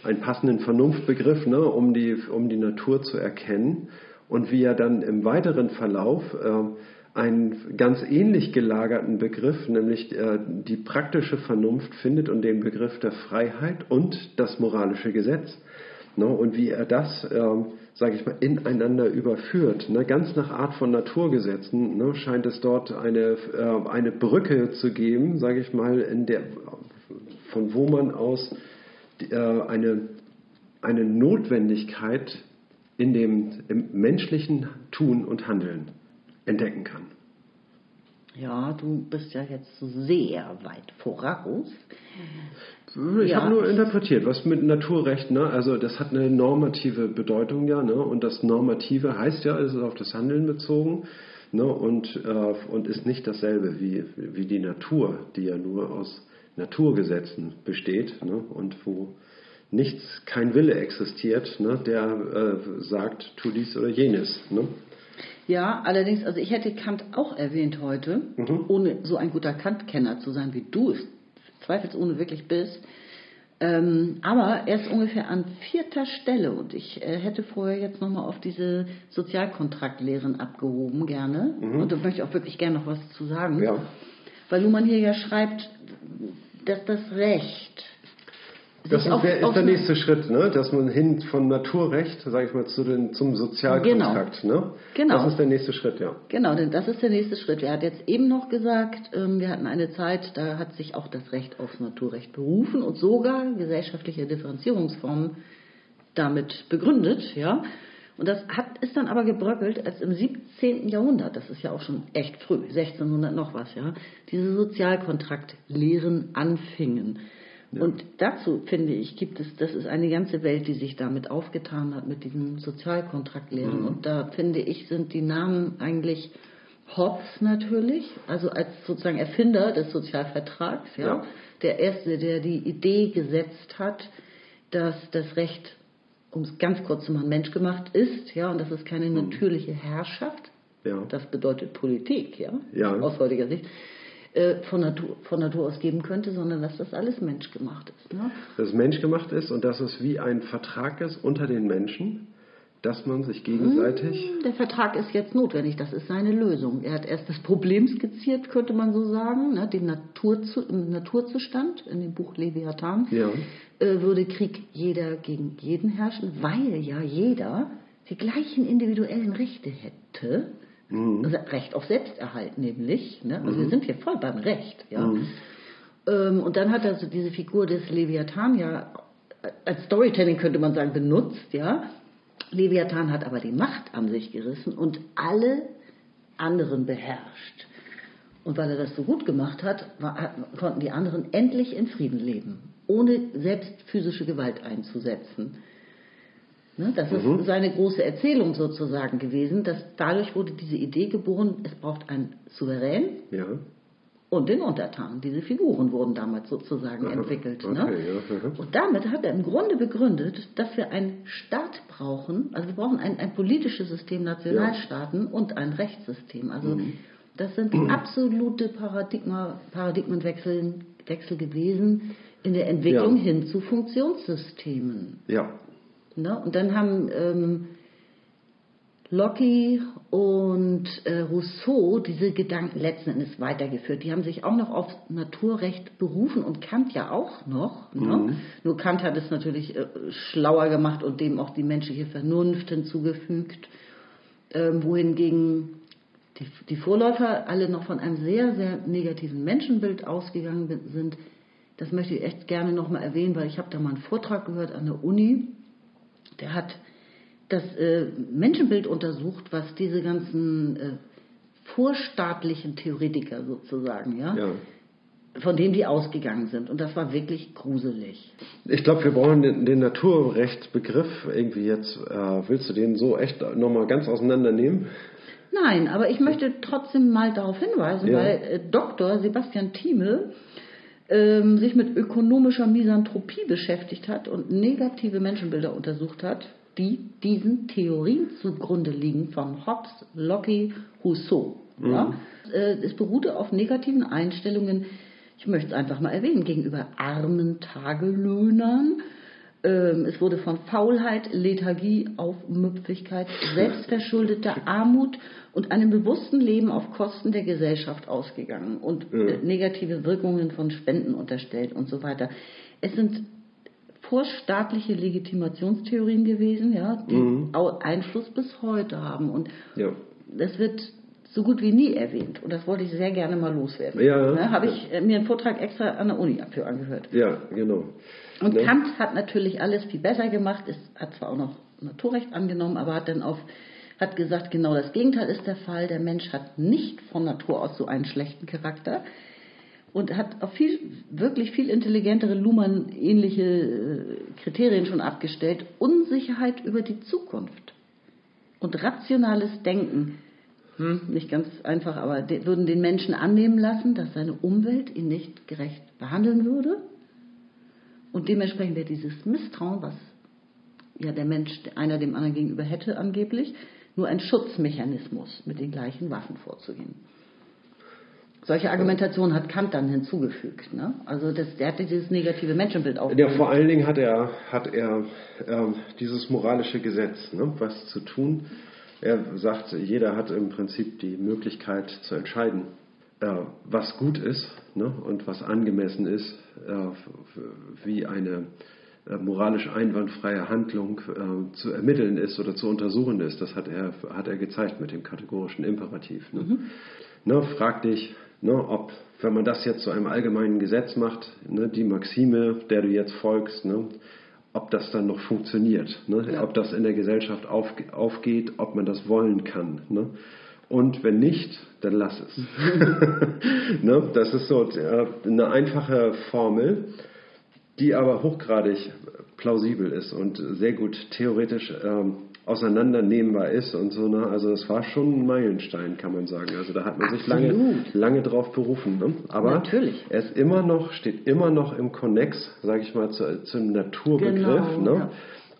einen passenden Vernunftbegriff, ne, um die um die Natur zu erkennen und wie er dann im weiteren Verlauf äh, einen ganz ähnlich gelagerten Begriff, nämlich äh, die praktische Vernunft findet und den Begriff der Freiheit und das moralische Gesetz. Ne, und wie er das, ähm, sage ich mal, ineinander überführt. Ne, ganz nach Art von Naturgesetzen ne, scheint es dort eine, äh, eine Brücke zu geben, sage ich mal, in der, von wo man aus äh, eine, eine Notwendigkeit in dem im menschlichen Tun und Handeln entdecken kann. Ja, du bist ja jetzt sehr weit voraus. Ich ja. habe nur interpretiert, was mit Naturrecht, ne? also das hat eine normative Bedeutung ja, ne? und das Normative heißt ja, es ist auf das Handeln bezogen ne? und, äh, und ist nicht dasselbe wie, wie die Natur, die ja nur aus Naturgesetzen besteht ne? und wo nichts, kein Wille existiert, ne? der äh, sagt, tu dies oder jenes. Ne? Ja, allerdings, also ich hätte Kant auch erwähnt heute, Mhm. ohne so ein guter Kant-Kenner zu sein, wie du es zweifelsohne wirklich bist. Ähm, aber er ist ungefähr an vierter Stelle und ich äh, hätte vorher jetzt nochmal auf diese Sozialkontraktlehren abgehoben gerne. Und da möchte ich auch wirklich gerne noch was zu sagen. Mhm. Ja. Weil Luhmann hier ja schreibt, dass das Recht Das ist, auf- der, ist auf der nächste Schritt, ne? dass man hin von Naturrecht, sage ich mal, zu den, zum Sozialkontrakt. Ne? Genau. Das ist der nächste Schritt, ja. Genau, denn das ist der nächste Schritt. Er hat jetzt eben noch gesagt, ähm, wir hatten eine Zeit, da hat sich auch das Recht aufs Naturrecht berufen und sogar gesellschaftliche Differenzierungsformen damit begründet, ja. Und das hat, ist dann aber gebröckelt, als im 17. Jahrhundert, das ist ja auch schon echt früh, 1600 noch was, ja, diese Sozialkontraktlehren anfingen. Und dazu finde ich, gibt es, das ist eine ganze Welt, die sich damit aufgetan hat, mit diesen Sozialkontraktlehren. Und da finde ich, sind die Namen eigentlich Hobbes natürlich, also als sozusagen Erfinder des Sozialvertrags, ja, Ja. der Erste, der die Idee gesetzt hat, dass das Recht, um es ganz kurz zu machen, menschgemacht ist, ja, und das ist keine natürliche Herrschaft, Ja. das bedeutet Politik, ja, Ja. aus heutiger Sicht, äh, von, Natur, von Natur aus geben könnte, sondern dass das alles menschgemacht ist. Ne? Dass es menschgemacht ist und dass es wie ein Vertrag ist unter den Menschen, dass man sich gegenseitig. Der Vertrag ist jetzt notwendig, das ist seine Lösung. Er hat erst das Problem skizziert, könnte man so sagen, ne, den Naturzu im Naturzustand in dem Buch Leviathan. Ja. Äh, würde Krieg jeder gegen jeden herrschen, weil ja jeder die gleichen individuellen Rechte hätte. Also Recht auf Selbsterhalt nämlich. Ne? Also wir sind hier voll beim Recht. Ja? Ähm, und dann hat er so diese Figur des Leviathan ja als Storytelling könnte man sagen benutzt. Ja? Leviathan hat aber die Macht an sich gerissen und alle anderen beherrscht. Und weil er das so gut gemacht hat, war, hat, konnten die anderen endlich in Frieden leben, ohne selbst physische Gewalt einzusetzen. Ne, das ist seine große Erzählung sozusagen gewesen, dass dadurch wurde diese Idee geboren, es braucht einen Souverän Ja. und den Untertan. Diese Figuren wurden damals sozusagen Aha, entwickelt. okay, ne? ja. Und damit hat er im Grunde begründet, dass wir einen Staat brauchen, also wir brauchen ein, ein politisches System, Nationalstaaten und ein Rechtssystem. Also Mhm. das sind [clears throat] absolute Paradigma, Paradigmenwechsel Wechsel gewesen in der Entwicklung Ja. hin zu Funktionssystemen. Ja. Ne? Und dann haben ähm, Locke und äh, Rousseau diese Gedanken letzten Endes weitergeführt. Die haben sich auch noch auf Naturrecht berufen und Kant ja auch noch. Ne? Nur Kant hat es natürlich äh, schlauer gemacht und dem auch die menschliche Vernunft hinzugefügt. Ähm, wohingegen die, die Vorläufer alle noch von einem sehr, sehr negativen Menschenbild ausgegangen sind. Das möchte ich echt gerne nochmal erwähnen, weil ich habe da mal einen Vortrag gehört an der Uni. Der hat das äh, Menschenbild untersucht, was diese ganzen äh, vorstaatlichen Theoretiker sozusagen, ja, ja. von denen die ausgegangen sind. Und das war wirklich gruselig. Ich glaube, wir brauchen den, den Naturrechtsbegriff irgendwie jetzt. Äh, willst du den so echt nochmal ganz auseinandernehmen? Nein, aber ich möchte trotzdem mal darauf hinweisen, Ja. weil äh, Dr. Sebastian Thieme ähm, sich mit ökonomischer Misanthropie beschäftigt hat und negative Menschenbilder untersucht hat, die diesen Theorien zugrunde liegen von Hobbes, Locke, Rousseau. Ja? Äh, es beruhte auf negativen Einstellungen, ich möchte es einfach mal erwähnen, gegenüber armen Tagelöhnern, es wurde von Faulheit, Lethargie, Aufmüpfigkeit, selbstverschuldeter Armut und einem bewussten Leben auf Kosten der Gesellschaft ausgegangen und äh, negative Wirkungen von Spenden unterstellt und so weiter. Es sind vorstaatliche Legitimationstheorien gewesen, ja, die auch Einfluss bis heute haben und Ja. das wird so gut wie nie erwähnt und das wollte ich sehr gerne mal loswerden. Ja. Ne, Habe ich äh, mir einen Vortrag extra an der Uni dafür angehört. Ja, genau. Und Ne? Kant hat natürlich alles viel besser gemacht, ist, hat zwar auch noch Naturrecht angenommen, aber hat dann auf, hat gesagt, genau das Gegenteil ist der Fall. Der Mensch hat nicht von Natur aus so einen schlechten Charakter und hat auf viel, wirklich viel intelligentere Luhmann-ähnliche äh, Kriterien schon abgestellt. Unsicherheit über die Zukunft und rationales Denken. Hm, nicht ganz einfach, aber de, würden den Menschen annehmen lassen, dass seine Umwelt ihn nicht gerecht behandeln würde. Und dementsprechend wäre dieses Misstrauen, was ja der Mensch einer dem anderen gegenüber hätte angeblich, nur ein Schutzmechanismus, mit den gleichen Waffen vorzugehen. Solche Argumentation hat Kant dann hinzugefügt. Ne? Also das, der hatte dieses negative Menschenbild auch. Ja, vor allen Dingen hat er, hat er ähm, dieses moralische Gesetz, ne, was zu tun. Er sagt, jeder hat im Prinzip die Möglichkeit zu entscheiden, was gut ist ne, und was angemessen ist, äh, wie eine äh, moralisch einwandfreie Handlung äh, zu ermitteln ist oder zu untersuchen ist. Das hat er, hat er gezeigt mit dem kategorischen Imperativ. Ne? Mhm. Ne, frag dich, Ne, ob, wenn man das jetzt zu einem allgemeinen Gesetz macht, ne, die Maxime, der du jetzt folgst, ne, ob das dann noch funktioniert, ne, ja. ob das in der Gesellschaft auf, aufgeht, ob man das wollen kann. Und wenn nicht, dann lass es. [laughs] ne, das ist so äh, eine einfache Formel, die aber hochgradig plausibel ist und sehr gut theoretisch ähm, auseinandernehmbar ist und so. Ne? Also es war schon ein Meilenstein, kann man sagen. Also da hat man Absolut. sich lange, lange drauf berufen. Ne? Aber Natürlich. er ist immer noch, steht immer noch im Konnex, sage ich mal, zu, zum Naturbegriff. Genau, ne? ja.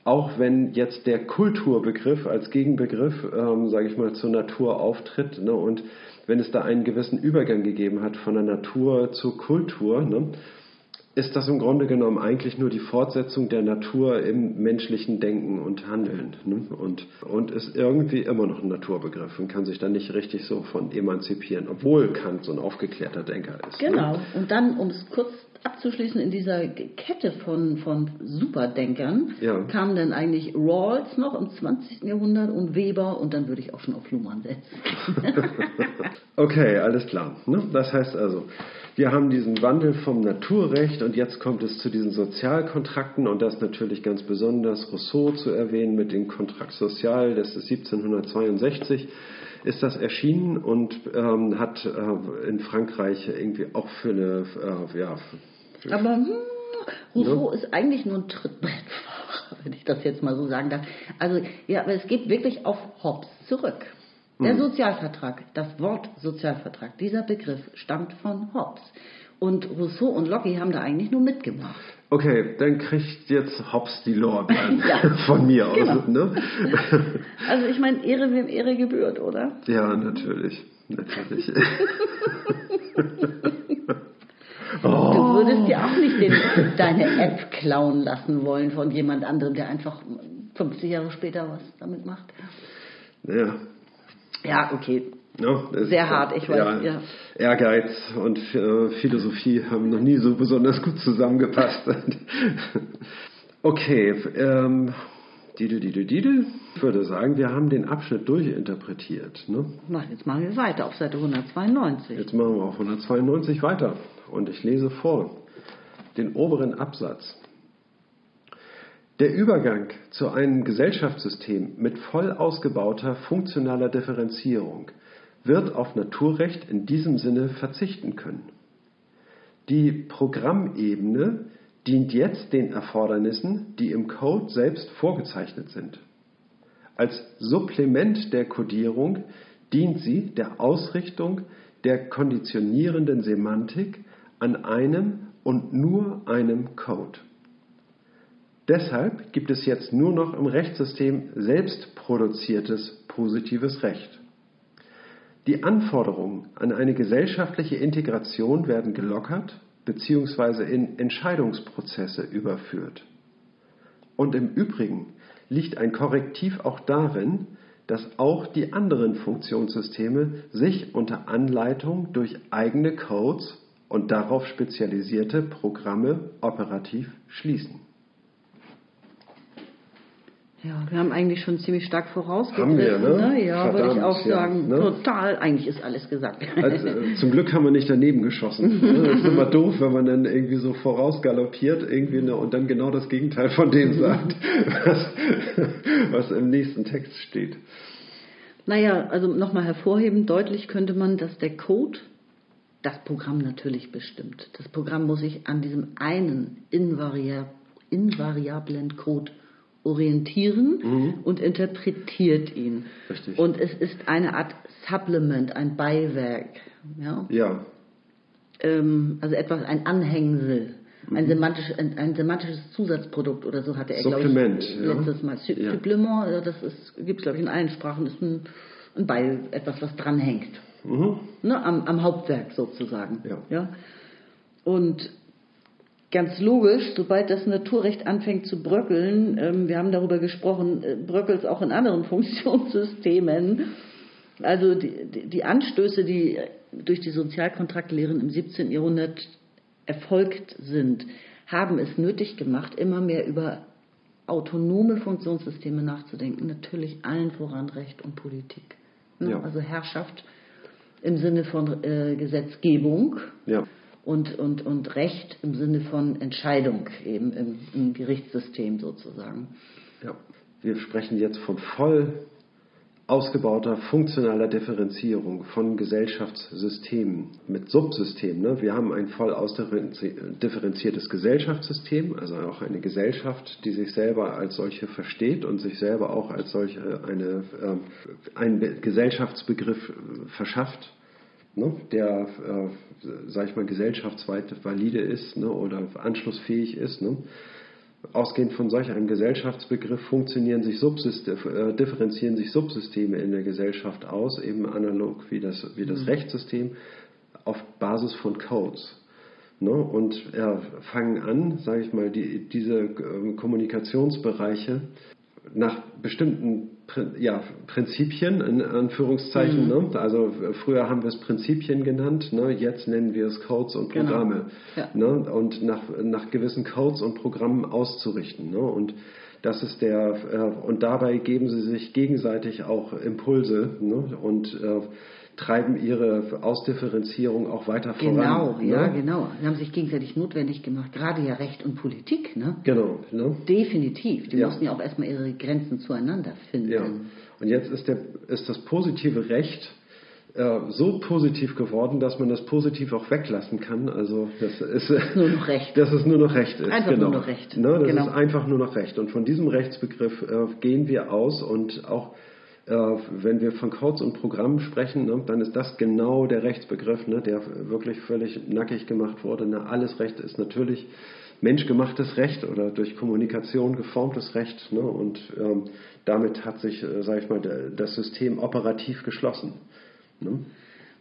Auch wenn jetzt der Kulturbegriff als Gegenbegriff, ähm, sage ich mal, zur Natur auftritt ne? und wenn es da einen gewissen Übergang gegeben hat von der Natur zur Kultur, ne? Ist das im Grunde genommen eigentlich nur die Fortsetzung der Natur im menschlichen Denken und Handeln. Ne? Und, und ist irgendwie immer noch ein Naturbegriff und kann sich dann nicht richtig so von emanzipieren, obwohl Kant so ein aufgeklärter Denker ist. Genau. Ne? Und dann, um es kurz abzuschließen, in dieser Kette von, von Superdenkern Ja. kam dann eigentlich Rawls noch im 20. Jahrhundert und Weber und dann würde ich auch schon auf Luhmann setzen. [laughs] Okay, alles klar. Ne? Das heißt also, wir haben diesen Wandel vom Naturrecht und jetzt kommt es zu diesen Sozialkontrakten und das natürlich ganz besonders Rousseau zu erwähnen mit dem Kontrakt Social, das ist 1762 ist das erschienen und ähm, hat äh, in Frankreich irgendwie auch für eine, äh, ja, für, Aber hm, Rousseau ist eigentlich nur ein Trittbrettfahrer, [laughs] wenn ich das jetzt mal so sagen darf. Also ja, aber es geht wirklich auf Hobbes zurück. Der Sozialvertrag, das Wort Sozialvertrag, dieser Begriff stammt von Hobbes. Und Rousseau und Locke haben da eigentlich nur mitgemacht. Okay, dann kriegt jetzt Hobbes die Lorbeeren [laughs] Ja. von mir aus. Genau. Ne? [laughs] Also ich meine, Ehre wem Ehre gebührt, oder? Ja, natürlich. Natürlich. [laughs] Du würdest dir auch nicht den, deine App klauen lassen wollen von jemand anderem, der einfach 50 Jahre später was damit macht. ja. Ja, okay. Ja, das Sehr ist, hart, ich weiß, ja. Ehrgeiz und äh, Philosophie haben noch nie so besonders gut zusammengepasst. [laughs] okay, ähm, Didel, Didel, Didel. Ich würde sagen, wir haben den Abschnitt durchinterpretiert. Ne? Na, jetzt machen wir weiter auf Seite 192. Jetzt machen wir auf 192 weiter und ich lese vor den oberen Absatz. Der Übergang zu einem Gesellschaftssystem mit voll ausgebauter funktionaler Differenzierung wird auf Naturrecht in diesem Sinne verzichten können. Die Programmebene dient jetzt den Erfordernissen, die im Code selbst vorgezeichnet sind. Als Supplement der Codierung dient sie der Ausrichtung der konditionierenden Semantik an einem und nur einem Code. Deshalb gibt es jetzt nur noch im Rechtssystem selbst produziertes positives Recht. Die Anforderungen an eine gesellschaftliche Integration werden gelockert bzw. in Entscheidungsprozesse überführt. Und im Übrigen liegt ein Korrektiv auch darin, dass auch die anderen Funktionssysteme sich unter Anleitung durch eigene Codes und darauf spezialisierte Programme operativ schließen. Ja, wir haben eigentlich schon ziemlich stark vorausgegriffen. Haben wir, ne? Ja, würde ich auch ja, sagen. ne? Total, eigentlich ist alles gesagt. [laughs] Also, äh, zum Glück haben wir nicht daneben geschossen. ne? Das ist immer [laughs] doof, wenn man dann irgendwie so vorausgaloppiert irgendwie ne, und dann genau das Gegenteil von dem [laughs] sagt, was, was im nächsten Text steht. Naja, also nochmal hervorheben, deutlich könnte man, dass der Code das Programm natürlich bestimmt. Das Programm muss sich an diesem einen invaria invariablen Code orientieren und interpretiert ihn. Richtig. Und es ist eine Art Supplement, ein Beiwerk. Ja? Ja, ähm, also etwas, ein Anhängsel. Ein, semantisch, ein, ein semantisches Zusatzprodukt oder so hatte er, glaube ich, ja. letztes Mal. Su Ja. Supplement, also das gibt es, glaube ich, in allen Sprachen, ist ein, ein Beil, etwas, was dranhängt. Ne, am, am Hauptwerk sozusagen. Ja. Ja? Und ganz logisch, sobald das Naturrecht anfängt zu bröckeln, ähm, wir haben darüber gesprochen, äh, bröckelt es auch in anderen [laughs] Funktionssystemen. Also die, die, Anstöße, die durch die Sozialkontraktlehren im 17. Jahrhundert erfolgt sind, haben es nötig gemacht, immer mehr über autonome Funktionssysteme nachzudenken. Natürlich allen voran Recht und Politik. Ne? Ja. Also Herrschaft im Sinne von äh, Gesetzgebung Ja. Und, und, und Recht im Sinne von Entscheidung eben im, im Gerichtssystem sozusagen. Ja. Wir sprechen jetzt von voll ausgebauter funktionaler Differenzierung von Gesellschaftssystemen mit Subsystemen. Ne? Wir haben ein voll ausdifferenziertes Gesellschaftssystem, also auch eine Gesellschaft, die sich selber als solche versteht und sich selber auch als solche eine, ähm, einen Be- Gesellschaftsbegriff äh, verschafft ne, der, äh, sag ich mal, gesellschaftsweit valide ist ne, oder anschlussfähig ist. Ne. Ausgehend von solch einem Gesellschaftsbegriff funktionieren sich Subsystem, äh, differenzieren sich Subsysteme in der Gesellschaft aus, eben analog wie das, wie das Rechtssystem, auf Basis von Codes. Ne? Und äh, fangen an, sage ich mal, die, diese ähm, Kommunikationsbereiche nach bestimmten ja, Prinzipien, in Anführungszeichen. Ne? Also früher haben wir es Prinzipien genannt, ne? jetzt nennen wir es Codes und Genau. Programme. Ja. Ne? Und nach, nach gewissen Codes und Programmen auszurichten. Ne? Und das ist der, äh, und dabei geben sie sich gegenseitig auch Impulse ne? und äh, treiben ihre Ausdifferenzierung auch weiter Genau, voran. ja, ne? genau. Sie haben sich gegenseitig notwendig gemacht, gerade ja Recht und Politik, ne? Genau. Ne? Definitiv. Die Ja. mussten ja auch erstmal ihre Grenzen zueinander finden. Ja. Und jetzt ist, der, ist das positive Recht äh, so positiv geworden, dass man das positiv auch weglassen kann. Also das ist Nur noch Recht. Dass es nur noch Recht ist. Einfach genau. nur noch Recht. Ne, das Genau. ist einfach nur noch Recht. Und von diesem Rechtsbegriff äh, gehen wir aus und auch wenn wir von Codes und Programmen sprechen, ne, dann ist das genau der Rechtsbegriff, ne, der wirklich völlig nackig gemacht wurde. Ne, alles Recht ist natürlich menschgemachtes Recht oder durch Kommunikation geformtes Recht. Ne, und ähm, damit hat sich, äh, sage ich mal, das System operativ geschlossen. Ne,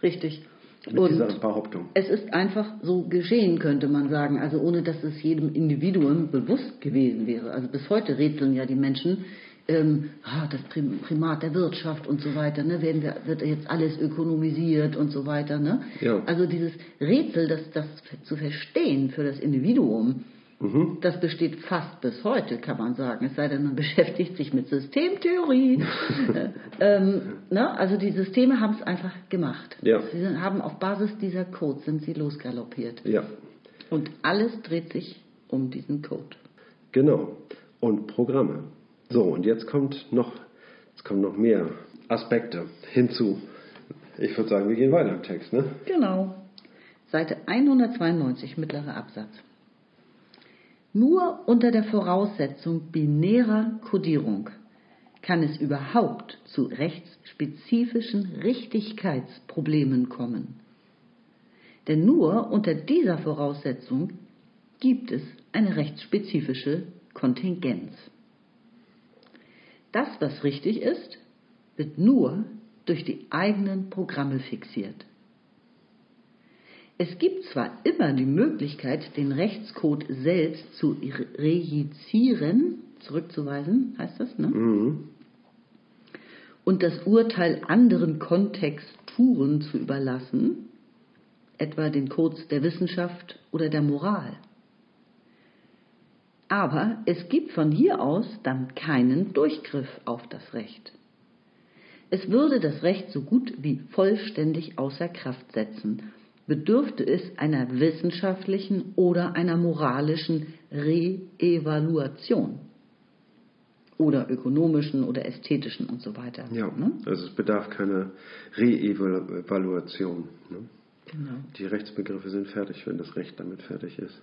Richtig. mit Und dieser Behauptung. es ist einfach so geschehen, könnte man sagen. Also ohne, dass es jedem Individuum bewusst gewesen wäre. Also bis heute rätseln ja die Menschen, ähm, ah, das Prim- Primat der Wirtschaft und so weiter, ne, werden wir, wird jetzt alles ökonomisiert und so weiter. Ne? Ja. Also dieses Rätsel, das, das zu verstehen für das Individuum, das besteht fast bis heute, kann man sagen. Es sei denn, man [laughs] beschäftigt sich mit Systemtheorie. Äh, [laughs] ähm, ne? Also die Systeme haben es einfach gemacht. Ja. Sie sind, haben auf Basis dieser Codes sind sie losgaloppiert. Ja, Und alles dreht sich um diesen Code. Genau. Und Programme. So, und jetzt kommt noch, jetzt kommen noch mehr Aspekte hinzu. Ich würde sagen, wir gehen weiter im Text, ne? Genau. Seite 192, mittlerer Absatz. Nur unter der Voraussetzung binärer Kodierung kann es überhaupt zu rechtsspezifischen Richtigkeitsproblemen kommen. Denn nur unter dieser Voraussetzung gibt es eine rechtsspezifische Kontingenz. Das, was richtig ist, wird nur durch die eigenen Programme fixiert. Es gibt zwar immer die Möglichkeit, den Rechtscode selbst zu rejizieren, zurückzuweisen, heißt das, ne? Und das Urteil anderen Kontexturen zu überlassen, etwa den Codes der Wissenschaft oder der Moral. Aber es gibt von hier aus dann keinen Durchgriff auf das Recht. Es würde das Recht so gut wie vollständig außer Kraft setzen, bedürfte es einer wissenschaftlichen oder einer moralischen Re-Evaluation oder ökonomischen oder ästhetischen und so weiter. Ja, Ne? also es bedarf keiner Re-Evaluation. Ne? Genau. Die Rechtsbegriffe sind fertig, wenn das Recht damit fertig ist.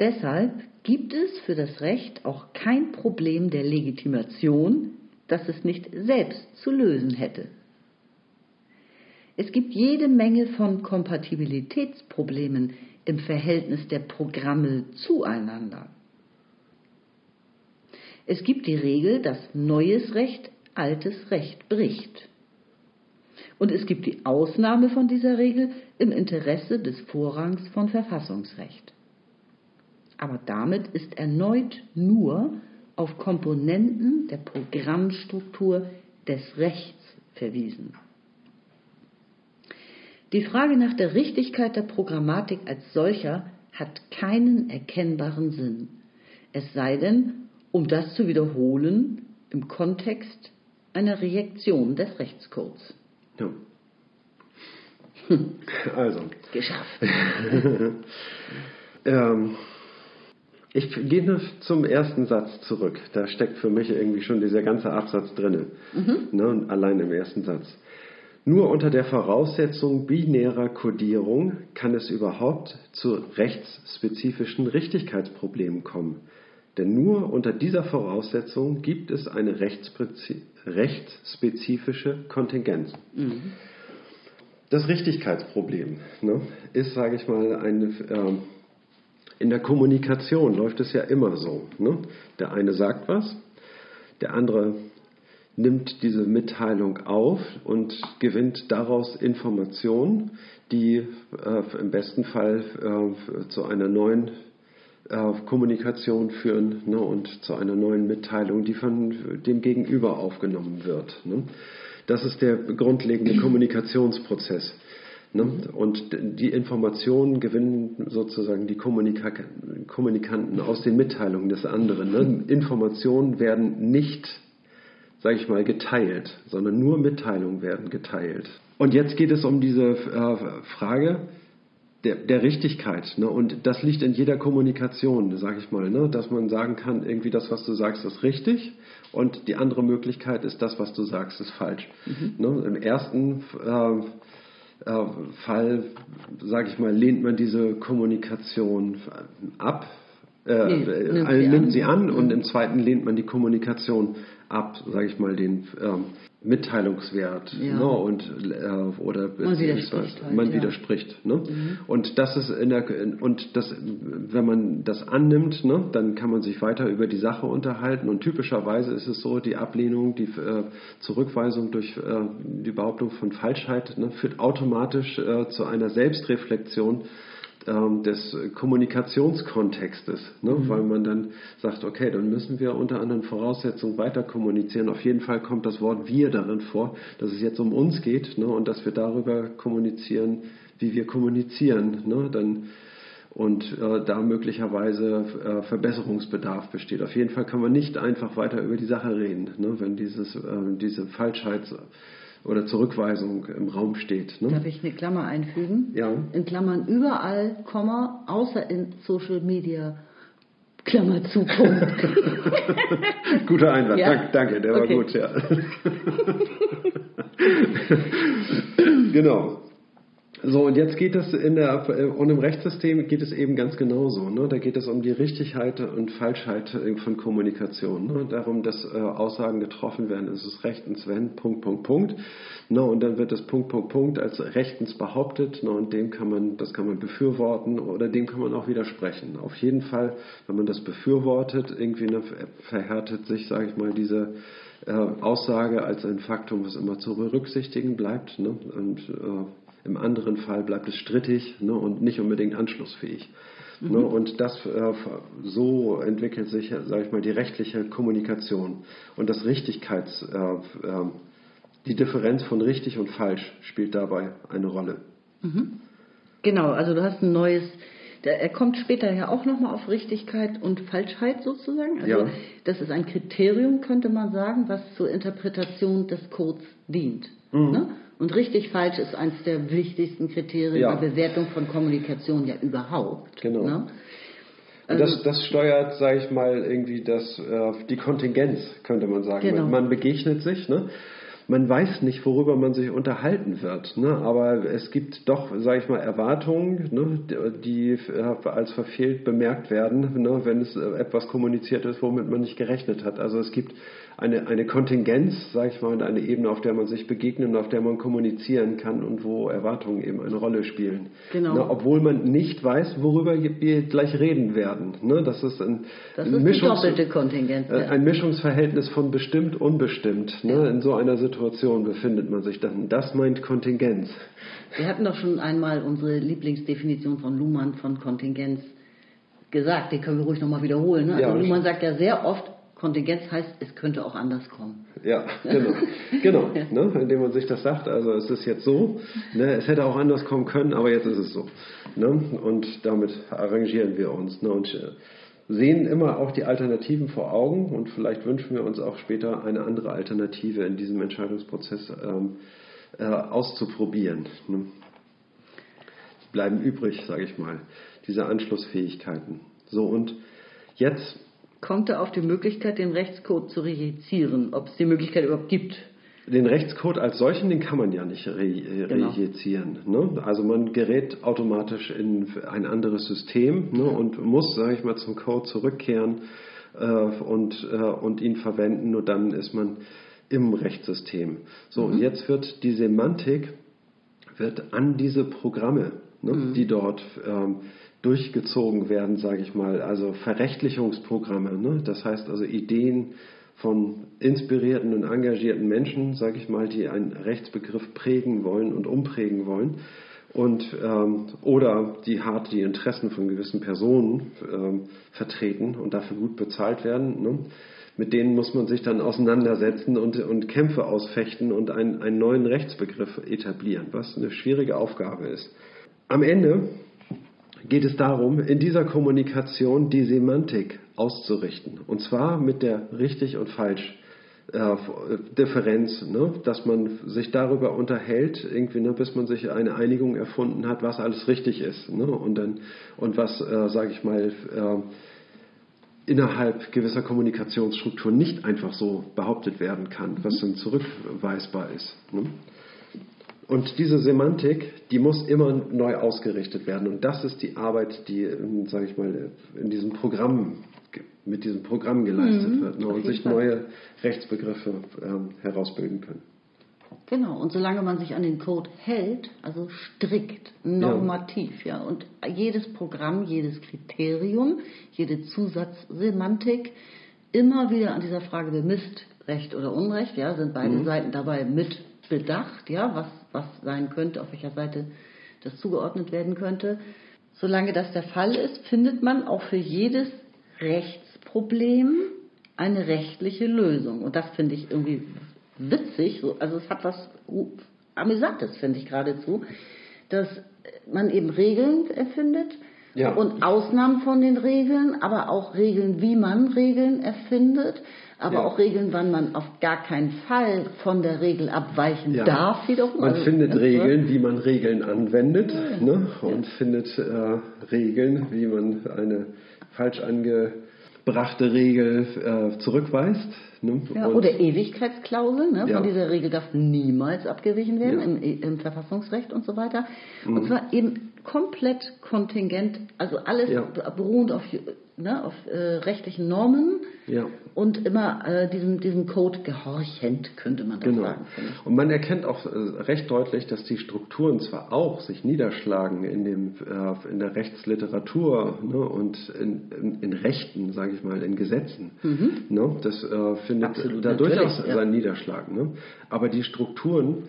Deshalb gibt es für das Recht auch kein Problem der Legitimation, das es nicht selbst zu lösen hätte. Es gibt jede Menge von Kompatibilitätsproblemen, im Verhältnis der Programme zueinander. Es gibt die Regel, dass neues Recht altes Recht bricht. Und es gibt die Ausnahme von dieser Regel im Interesse des Vorrangs von Verfassungsrecht. Aber damit ist erneut nur auf Komponenten der Programmstruktur des Rechts verwiesen. Die Frage nach der Richtigkeit der Programmatik als solcher hat keinen erkennbaren Sinn. Es sei denn, um das zu wiederholen, im Kontext einer Reaktion des Rechtscodes. Ja. [laughs] Also. Geschafft. [laughs] ähm, ich gehe zum ersten Satz zurück. Da steckt für mich irgendwie schon dieser ganze Absatz drin. Mhm. Ne, allein im ersten Satz. Nur unter der Voraussetzung binärer Kodierung kann es überhaupt zu rechtsspezifischen Richtigkeitsproblemen kommen. Denn nur unter dieser Voraussetzung gibt es eine rechtsspezifische Kontingenz. Mhm. Das Richtigkeitsproblem ne, ist, sage ich mal, eine, äh, in der Kommunikation läuft es ja immer so. Ne? Der eine sagt was, der andere nimmt diese Mitteilung auf und gewinnt daraus Informationen, die äh, im besten Fall äh, zu einer neuen äh, Kommunikation führen ne, und zu einer neuen Mitteilung, die von dem Gegenüber aufgenommen wird. Ne. Das ist der grundlegende Kommunikationsprozess. Ne? Und die Informationen gewinnen sozusagen die Kommunika Kommunikanten aus den Mitteilungen des anderen. Ne? Informationen werden nicht, sage ich mal, geteilt, sondern nur Mitteilungen werden geteilt. Und jetzt geht es um diese äh, Frage, der, der Richtigkeit. Ne? Und das liegt in jeder Kommunikation, sage ich mal, ne? dass man sagen kann, irgendwie das, was du sagst, ist richtig und die andere Möglichkeit ist, das, was du sagst, ist falsch. Mhm. Ne? Im ersten äh, äh, Fall, sage ich mal, lehnt man diese Kommunikation ab, äh, nee, nimmt, äh, sie, nimmt an. sie an und im zweiten lehnt man die Kommunikation ab, sage ich mal, den ähm, Mitteilungswert ja. ne, und äh, oder man widerspricht, halt, man ja. widerspricht ne? Mhm. und das ist in der und das wenn man das annimmt ne, dann kann man sich weiter über die Sache unterhalten und typischerweise ist es so die Ablehnung die äh, Zurückweisung durch äh, die Behauptung von Falschheit ne, führt automatisch äh, zu einer Selbstreflexion ähm, des Kommunikationskontextes, ne? Mhm. weil man dann sagt, okay, dann müssen wir unter anderen Voraussetzungen weiter kommunizieren. Auf jeden Fall kommt das Wort wir darin vor, dass es jetzt um uns geht ne? und dass wir darüber kommunizieren, wie wir kommunizieren. Ne? Dann, und äh, da möglicherweise äh, Verbesserungsbedarf besteht. Auf jeden Fall kann man nicht einfach weiter über die Sache reden, ne? wenn dieses, äh, diese Falschheit oder Zurückweisung im Raum steht. Ne? Darf ich eine Klammer einfügen? Ja. In Klammern überall, Komma, außer in Social Media. Klammer zu, Punkt. [laughs] Guter Einwand, ja. danke, danke, der okay. war gut, ja. [laughs] genau. So, und jetzt geht es in der, und im Rechtssystem geht es eben ganz genauso. Ne? Da geht es um die Richtigkeit und Falschheit von Kommunikation. Ne? Darum, dass äh, Aussagen getroffen werden. Es ist rechtens, wenn, Punkt, Punkt, Punkt. Ne? Und dann wird das Punkt, Punkt, Punkt als rechtens behauptet. Ne? Und dem kann man, das kann man befürworten oder dem kann man auch widersprechen. Auf jeden Fall, wenn man das befürwortet, irgendwie ne, verhärtet sich, sage ich mal, diese äh, Aussage als ein Faktum, was immer zu berücksichtigen bleibt. Ne? Und äh, im anderen Fall bleibt es strittig ne, und nicht unbedingt anschlussfähig. Ne, mhm. Ne, und das äh, so entwickelt sich, sage ich mal, die rechtliche Kommunikation und das Richtigkeits, äh, äh, die Differenz von richtig und falsch spielt dabei eine Rolle. Mhm. Genau, also du hast ein neues, er kommt später ja auch nochmal auf Richtigkeit und Falschheit sozusagen. Also ja. das ist ein Kriterium, könnte man sagen, was zur Interpretation des Codes dient. Mhm. Ne? Und richtig falsch ist eines der wichtigsten Kriterien ja. bei Bewertung von Kommunikation ja überhaupt. Genau. Ne? Und das, also das steuert, sage ich mal, irgendwie das, äh, die Kontingenz, könnte man sagen. Genau. Man begegnet sich, ne? man weiß nicht, worüber man sich unterhalten wird. Ne? Aber es gibt doch, sage ich mal, Erwartungen, ne? die als verfehlt bemerkt werden, ne? wenn es etwas kommuniziert ist, womit man nicht gerechnet hat. Also es gibt eine, eine Kontingenz, sage ich mal, und eine Ebene, auf der man sich begegnet und auf der man kommunizieren kann und wo Erwartungen eben eine Rolle spielen. Genau. Ne? Obwohl man nicht weiß, worüber wir gleich reden werden. Ne? Das ist ein, das ist Mischungs doppelte Kontingenz. Äh, ein Mischungsverhältnis von bestimmt, unbestimmt. Ne? Ja. In so einer Situation befindet man sich dann. Das meint Kontingenz. Wir hatten doch schon einmal unsere Lieblingsdefinition von Luhmann von Kontingenz gesagt. Die können wir ruhig nochmal wiederholen. Ne? Also ja, Luhmann sagt ja sehr oft, Kontingenz heißt, es könnte auch anders kommen. Ja, genau. genau. Ne, indem man sich das sagt, also es ist jetzt so, ne, es hätte auch anders kommen können, aber jetzt ist es so. Ne, und damit arrangieren wir uns. Ne, und äh, sehen immer auch die Alternativen vor Augen und vielleicht wünschen wir uns auch später eine andere Alternative in diesem Entscheidungsprozess ähm, äh, auszuprobieren. Ne. Bleiben übrig, sage ich mal, diese Anschlussfähigkeiten. So, und jetzt kommt er auf die Möglichkeit, den Rechtscode zu rejizieren, ob es die Möglichkeit überhaupt gibt. Den Rechtscode als solchen, den kann man ja nicht re genau. rejizieren. Ne? Also man gerät automatisch in ein anderes System ne? und muss, sage ich mal, zum Code zurückkehren äh, und, äh, und ihn verwenden. Nur dann ist man im Rechtssystem. So, mhm. und jetzt wird die Semantik wird an diese Programme, ne, mhm. die dort ähm, durchgezogen werden, sage ich mal, also Verrechtlichungsprogramme. Ne? Das heißt also Ideen von inspirierten und engagierten Menschen, sage ich mal, die einen Rechtsbegriff prägen wollen und umprägen wollen. Und, ähm, oder die hart die Interessen von gewissen Personen ähm, vertreten und dafür gut bezahlt werden. Ne? Mit denen muss man sich dann auseinandersetzen und, und Kämpfe ausfechten und einen, einen neuen Rechtsbegriff etablieren, was eine schwierige Aufgabe ist. Am Ende geht es darum, in dieser Kommunikation die Semantik auszurichten. Und zwar mit der richtig und falsch äh, Differenz, ne? dass man sich darüber unterhält, irgendwie, ne, bis man sich eine Einigung erfunden hat, was alles richtig ist. Ne? Und, dann, und was, äh, sage ich mal, äh, innerhalb gewisser Kommunikationsstrukturen nicht einfach so behauptet werden kann, was dann zurückweisbar ist. Ne? Und diese Semantik, die muss immer neu ausgerichtet werden. Und das ist die Arbeit, die, ähm, sage ich mal, in diesem Programm, mit diesem Programm geleistet mhm, wird ne? und sich Fall. neue Rechtsbegriffe ähm, herausbilden können. Genau, und solange man sich an den Code hält, also strikt, normativ, ja, ja und jedes Programm, jedes Kriterium, jede Zusatzsemantik immer wieder an dieser Frage bemisst, Recht oder Unrecht, ja, sind beide mhm. Seiten dabei mit bedacht, ja, was, was sein könnte, auf welcher Seite das zugeordnet werden könnte. Solange das der Fall ist, findet man auch für jedes Rechtsproblem eine rechtliche Lösung. Und das finde ich irgendwie witzig. Also es hat was Amüsantes, finde ich geradezu, dass man eben Regeln erfindet ja. und Ausnahmen von den Regeln, aber auch Regeln, wie man Regeln erfindet aber ja. auch Regeln, wann man auf gar keinen Fall von der Regel abweichen ja. darf wiederum. Man also, findet ne? Regeln, wie man Regeln anwendet ja. ne? und findet äh, Regeln, wie man eine falsch angebrachte Regel äh, zurückweist. Ne? Ja, oder Ewigkeitsklausel, ne? von dieser Regel darf niemals abgewichen werden im, im, Verfassungsrecht und so weiter. Mhm. Und zwar eben komplett kontingent, also alles beruhend auf ne, auf äh, rechtlichen Normen ja. und immer äh, diesem, diesem Code gehorchend, könnte man das genau. sagen. Und man erkennt auch äh, recht deutlich, dass die Strukturen zwar auch sich niederschlagen in, dem, äh, in der Rechtsliteratur ne, und in, in, in Rechten, sage ich mal, in Gesetzen. Mhm. Ne, das äh, findet Absolut, da durchaus ja. seinen Niederschlag. Ne? Aber die Strukturen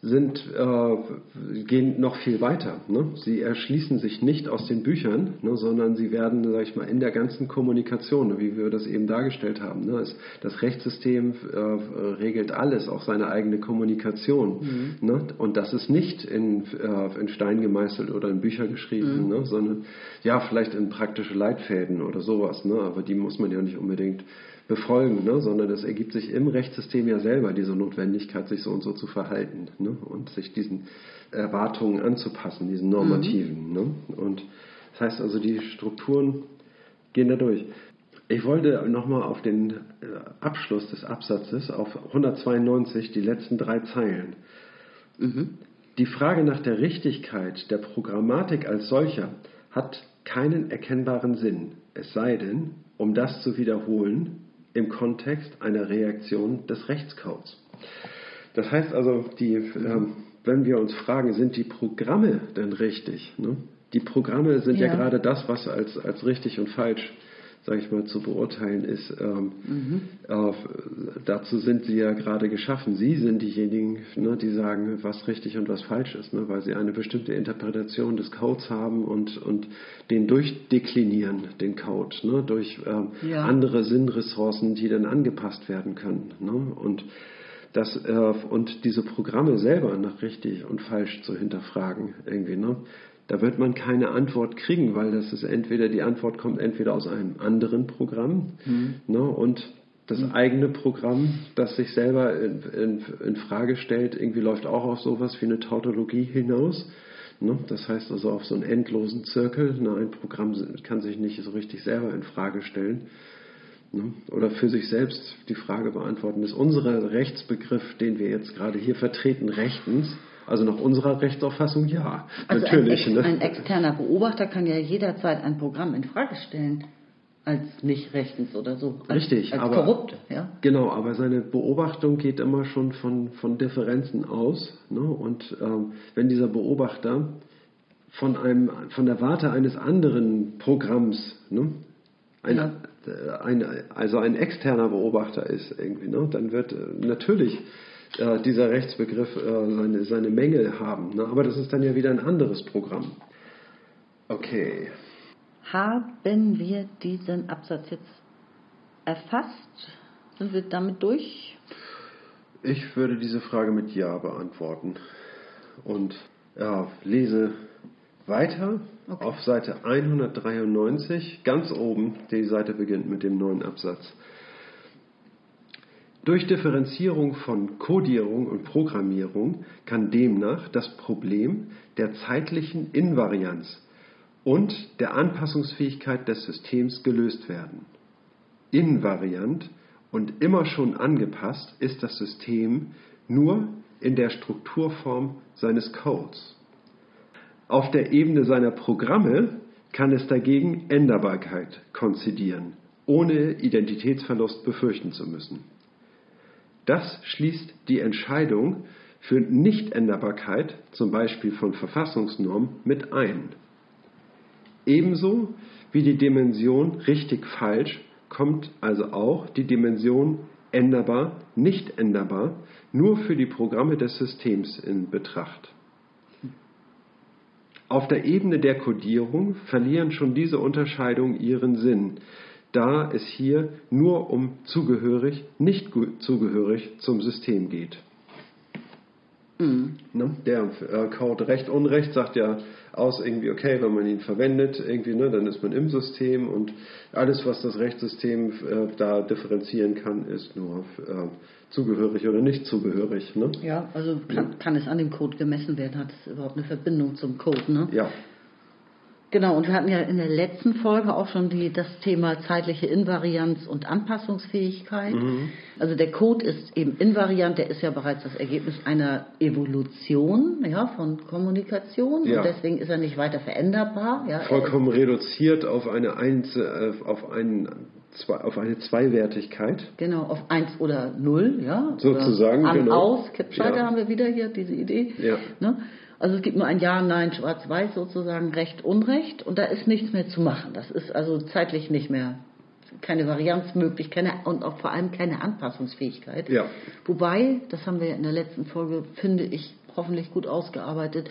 sind, äh, gehen noch viel weiter. Ne? Sie erschließen sich nicht aus den Büchern, ne, sondern sie werden, sag ich mal, in der ganzen Kommunikation, ne, wie wir das eben dargestellt haben. Ne? Es, das Rechtssystem äh, regelt alles, auch seine eigene Kommunikation. Mhm. Ne? Und das ist nicht in, äh, in Stein gemeißelt oder in Bücher geschrieben, mhm. ne? sondern ja, vielleicht in praktische Leitfäden oder sowas. Ne? Aber die muss man ja nicht unbedingt befolgen, ne? sondern es ergibt sich im Rechtssystem ja selber diese Notwendigkeit, sich so und so zu verhalten ne? und sich diesen Erwartungen anzupassen, diesen normativen. Mhm. Ne? Und das heißt also, die Strukturen gehen da durch. Ich wollte nochmal auf den äh, Abschluss des Absatzes, auf 192, die letzten drei Zeilen. Die Frage nach der Richtigkeit der Programmatik als solcher hat keinen erkennbaren Sinn, es sei denn, um das zu wiederholen, im Kontext einer Reaktion des Rechtscodes. Das heißt also, die, ähm, wenn wir uns fragen, sind die Programme denn richtig? Ne? Die Programme sind ja, Ja. gerade das, was als, als richtig und falsch, sage ich mal, zu beurteilen ist. Ähm, äh, dazu sind sie ja gerade geschaffen. Sie sind diejenigen, ne, die sagen, was richtig und was falsch ist, ne, weil sie eine bestimmte Interpretation des Codes haben und, und den durchdeklinieren, den Code, ne, durch ähm, Ja. andere Sinnressourcen, die dann angepasst werden können. Ne? Und das, äh, und diese Programme selber nach richtig und falsch zu hinterfragen, irgendwie, ne? Da wird man keine Antwort kriegen, weil das ist entweder, die Antwort kommt entweder aus einem anderen Programm, ne? Und das eigene Programm, das sich selber in, in, in Frage stellt, irgendwie läuft auch auf sowas wie eine Tautologie hinaus. Ne? Das heißt also auf so einen endlosen Zirkel. Ne? Ein Programm kann sich nicht so richtig selber in Frage stellen ne? oder für sich selbst die Frage beantworten, ist unser Rechtsbegriff, den wir jetzt gerade hier vertreten, rechtens? Also nach unserer Rechtsauffassung ja, Also natürlich. ein, ne? ein externer Beobachter kann ja jederzeit ein Programm in Frage stellen als nicht rechtens oder so. Als, Richtig, als aber korrupte, ja. Genau, aber seine Beobachtung geht immer schon von, von Differenzen aus. Ne? Und ähm, wenn dieser Beobachter von, einem, von der Warte eines anderen Programms, ne? ein, Ja. äh, ein, also ein externer Beobachter ist irgendwie, ne? dann wird äh, natürlich äh, dieser Rechtsbegriff äh, seine, seine Mängel haben. Ne? Aber das ist dann ja wieder ein anderes Programm. Okay. Haben wir diesen Absatz jetzt erfasst? Sind wir damit durch? Ich würde diese Frage mit Ja beantworten. Und ja, lese weiter Okay. auf Seite 193, ganz oben, die Seite beginnt mit dem neuen Absatz. Durch Differenzierung von Codierung und Programmierung kann demnach das Problem der zeitlichen Invarianz und der Anpassungsfähigkeit des Systems gelöst werden. Invariant und immer schon angepasst ist das System nur in der Strukturform seines Codes. Auf der Ebene seiner Programme kann es dagegen Änderbarkeit konzidieren, ohne Identitätsverlust befürchten zu müssen. Das schließt die Entscheidung für Nichtänderbarkeit, zum Beispiel von Verfassungsnormen, mit ein. Ebenso wie die Dimension richtig-falsch kommt also auch die Dimension änderbar, nicht änderbar nur für die Programme des Systems in Betracht. Auf der Ebene der Codierung verlieren schon diese Unterscheidungen ihren Sinn, da es hier nur um zugehörig, nicht zugehörig zum System geht. Ne? Der äh, Code Recht Unrecht sagt ja aus irgendwie, okay, wenn man ihn verwendet, irgendwie, ne, dann ist man im System und alles, was das Rechtssystem äh, da differenzieren kann, ist nur äh, zugehörig oder nicht zugehörig. Ne? Ja, also kann, kann es an dem Code gemessen werden? Hat es überhaupt eine Verbindung zum Code? Ne? Ja, Genau, und wir hatten ja in der letzten Folge auch schon die, das Thema zeitliche Invarianz und Anpassungsfähigkeit. Mhm. Also der Code ist eben invariant, der ist ja bereits das Ergebnis einer Evolution ja, von Kommunikation Ja. und deswegen ist er nicht weiter veränderbar. Ja. Vollkommen reduziert auf eine, Einz äh, auf einen, zwei, auf eine Zweiwertigkeit. genau, auf 1 oder 0, ja. Sozusagen, oder an, genau. aus, Kippschalter Ja. haben wir wieder hier, diese Idee. Ja. Ne? Also es gibt nur ein Ja, Nein, Schwarz-Weiß sozusagen, Recht, Unrecht und da ist nichts mehr zu machen. Das ist also zeitlich nicht mehr keine Varianz möglich keine, und auch vor allem keine Anpassungsfähigkeit. Ja. Wobei, das haben wir in der letzten Folge, finde ich, hoffentlich gut ausgearbeitet,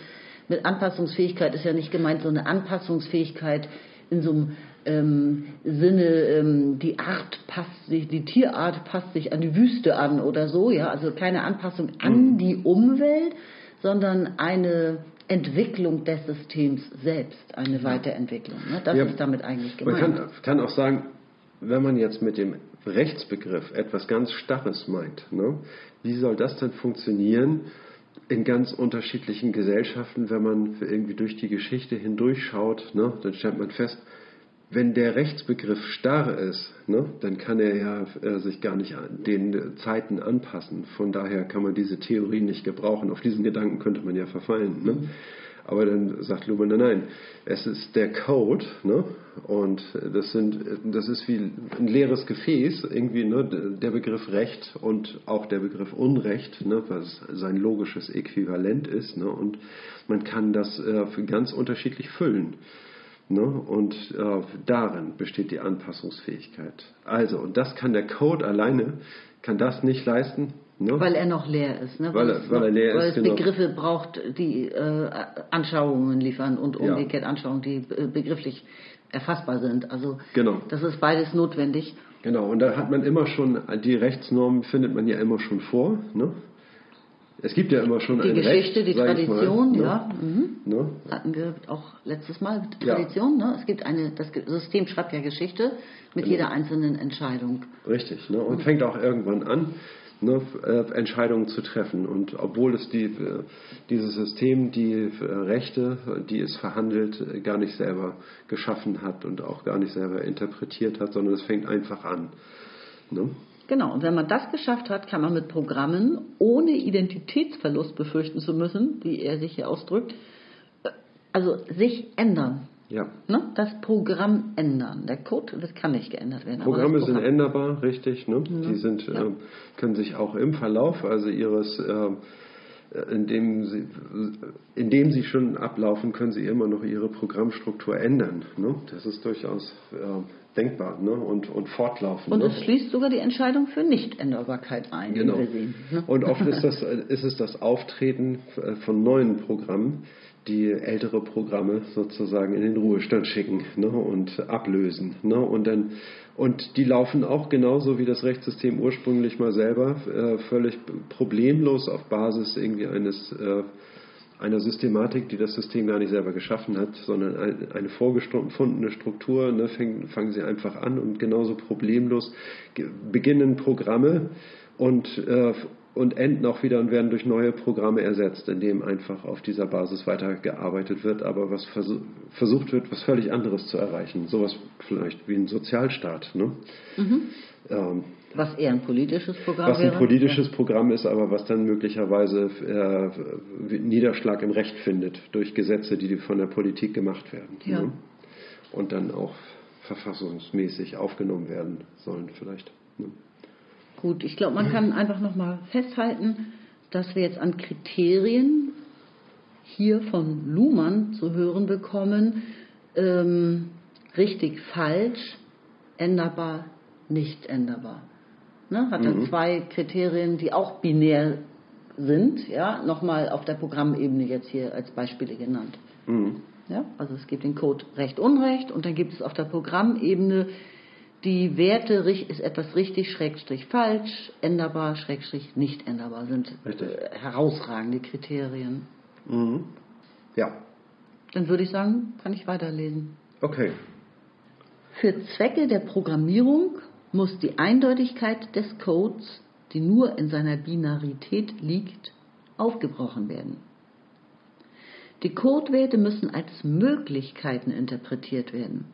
mit Anpassungsfähigkeit ist ja nicht gemeint so eine Anpassungsfähigkeit in so einem ähm, Sinne, ähm, die Art passt sich, die Tierart passt sich an die Wüste an oder so, ja, also keine Anpassung an die Umwelt, sondern eine Entwicklung des Systems selbst, eine Weiterentwicklung. Ne? Das Ja. ist damit eigentlich Man gemeint. kann, kann auch sagen, wenn man jetzt mit dem Rechtsbegriff etwas ganz Starres meint, ne, wie soll das denn funktionieren in ganz unterschiedlichen Gesellschaften, wenn man irgendwie durch die Geschichte hindurchschaut, ne, dann stellt man fest, wenn der Rechtsbegriff starr ist, ne, dann kann er ja äh, sich gar nicht den Zeiten anpassen. Von daher kann man diese Theorie nicht gebrauchen. Auf diesen Gedanken könnte man ja verfallen. Ne? Mhm. Aber dann sagt Luhmann, nein, nein, es ist der Code, ne? Und das sind, das ist wie ein leeres Gefäß, irgendwie, ne? Der Begriff Recht und auch der Begriff Unrecht, ne? Was sein logisches Äquivalent ist, ne? Und man kann das äh, ganz unterschiedlich füllen. Ne? Und äh, darin besteht die Anpassungsfähigkeit. Also, und das kann der Code alleine, kann das nicht leisten, Ne? Weil er noch leer ist. Ne? Weil, weil, weil er leer weil ist. Weil es genau. Begriffe braucht, die äh, Anschauungen liefern und umgekehrt ja. Anschauungen, die äh, begrifflich erfassbar sind. Also genau. das ist beides notwendig. Genau, und da hat man immer schon, die Rechtsnormen findet man ja immer schon vor. Ne? Es gibt ja immer schon die Geschichte, Recht, die Tradition, mal, ne? ja. Mhm. Ne? Hatten wir auch letztes Mal Tradition. Ja. Ne? Es gibt eine, das System schreibt ja Geschichte mit genau. jeder einzelnen Entscheidung. Richtig, ne? und mhm. fängt auch irgendwann an ne, äh, Entscheidungen zu treffen. Und obwohl es die, äh, dieses System die äh, Rechte, die es verhandelt, gar nicht selber geschaffen hat und auch gar nicht selber interpretiert hat, sondern es fängt einfach an. Ne? Genau, und wenn man das geschafft hat, kann man mit Programmen, ohne Identitätsverlust befürchten zu müssen, wie er sich hier ausdrückt, also sich ändern. Ja. Ne? Das Programm ändern. Der Code, das kann nicht geändert werden. Programme Programm. sind änderbar, richtig. Ne? Ja. Die sind, ja. äh, können sich auch im Verlauf, also ihres, äh, indem sie, indem sie schon ablaufen, können sie immer noch ihre Programmstruktur ändern. Ne? Das ist durchaus äh, denkbar ne? und, und fortlaufend. Und ne? es schließt sogar die Entscheidung für Nichtänderbarkeit ein. Genau. Sehen, ne? Und oft ist, das, [laughs] ist es das Auftreten von neuen Programmen, die ältere Programme sozusagen in den Ruhestand schicken ne, und ablösen. Ne, und, dann, und die laufen auch genauso wie das Rechtssystem ursprünglich mal selber äh, völlig problemlos auf Basis irgendwie eines äh, einer Systematik, die das System gar nicht selber geschaffen hat, sondern eine vorgefundene Struktur, ne, fangen, fangen sie einfach an und genauso problemlos beginnen Programme und, äh, und enden auch wieder und werden durch neue Programme ersetzt, indem einfach auf dieser Basis weitergearbeitet wird, aber was versucht wird, was völlig anderes zu erreichen. Sowas vielleicht wie ein Sozialstaat. Ne? Mhm. Ähm, was eher ein politisches Programm Was ein wäre? politisches Programm ist, aber was dann möglicherweise äh, Niederschlag im Recht findet durch Gesetze, die von der Politik gemacht werden. Ja. Ne? Und dann auch verfassungsmäßig aufgenommen werden sollen vielleicht. Ne? Gut, ich glaube, man kann einfach nochmal festhalten, dass wir jetzt an Kriterien hier von Luhmann zu hören bekommen, ähm, richtig, falsch, änderbar, nicht änderbar. Ne? Hat mhm. zwei Kriterien, die auch binär sind, ja, nochmal auf der Programmebene jetzt hier als Beispiele genannt. Mhm. Ja, also es gibt den Code Recht, Unrecht und dann gibt es auf der Programmebene die Werte ist etwas richtig, Schrägstrich falsch, änderbar, Schrägstrich nicht änderbar, sind. Äh, herausragende Kriterien. Mhm. Ja. Dann würde ich sagen, kann ich weiterlesen. Okay. Für Zwecke der Programmierung muss die Eindeutigkeit des Codes, die nur in seiner Binarität liegt, aufgebrochen werden. Die Codewerte müssen als Möglichkeiten interpretiert werden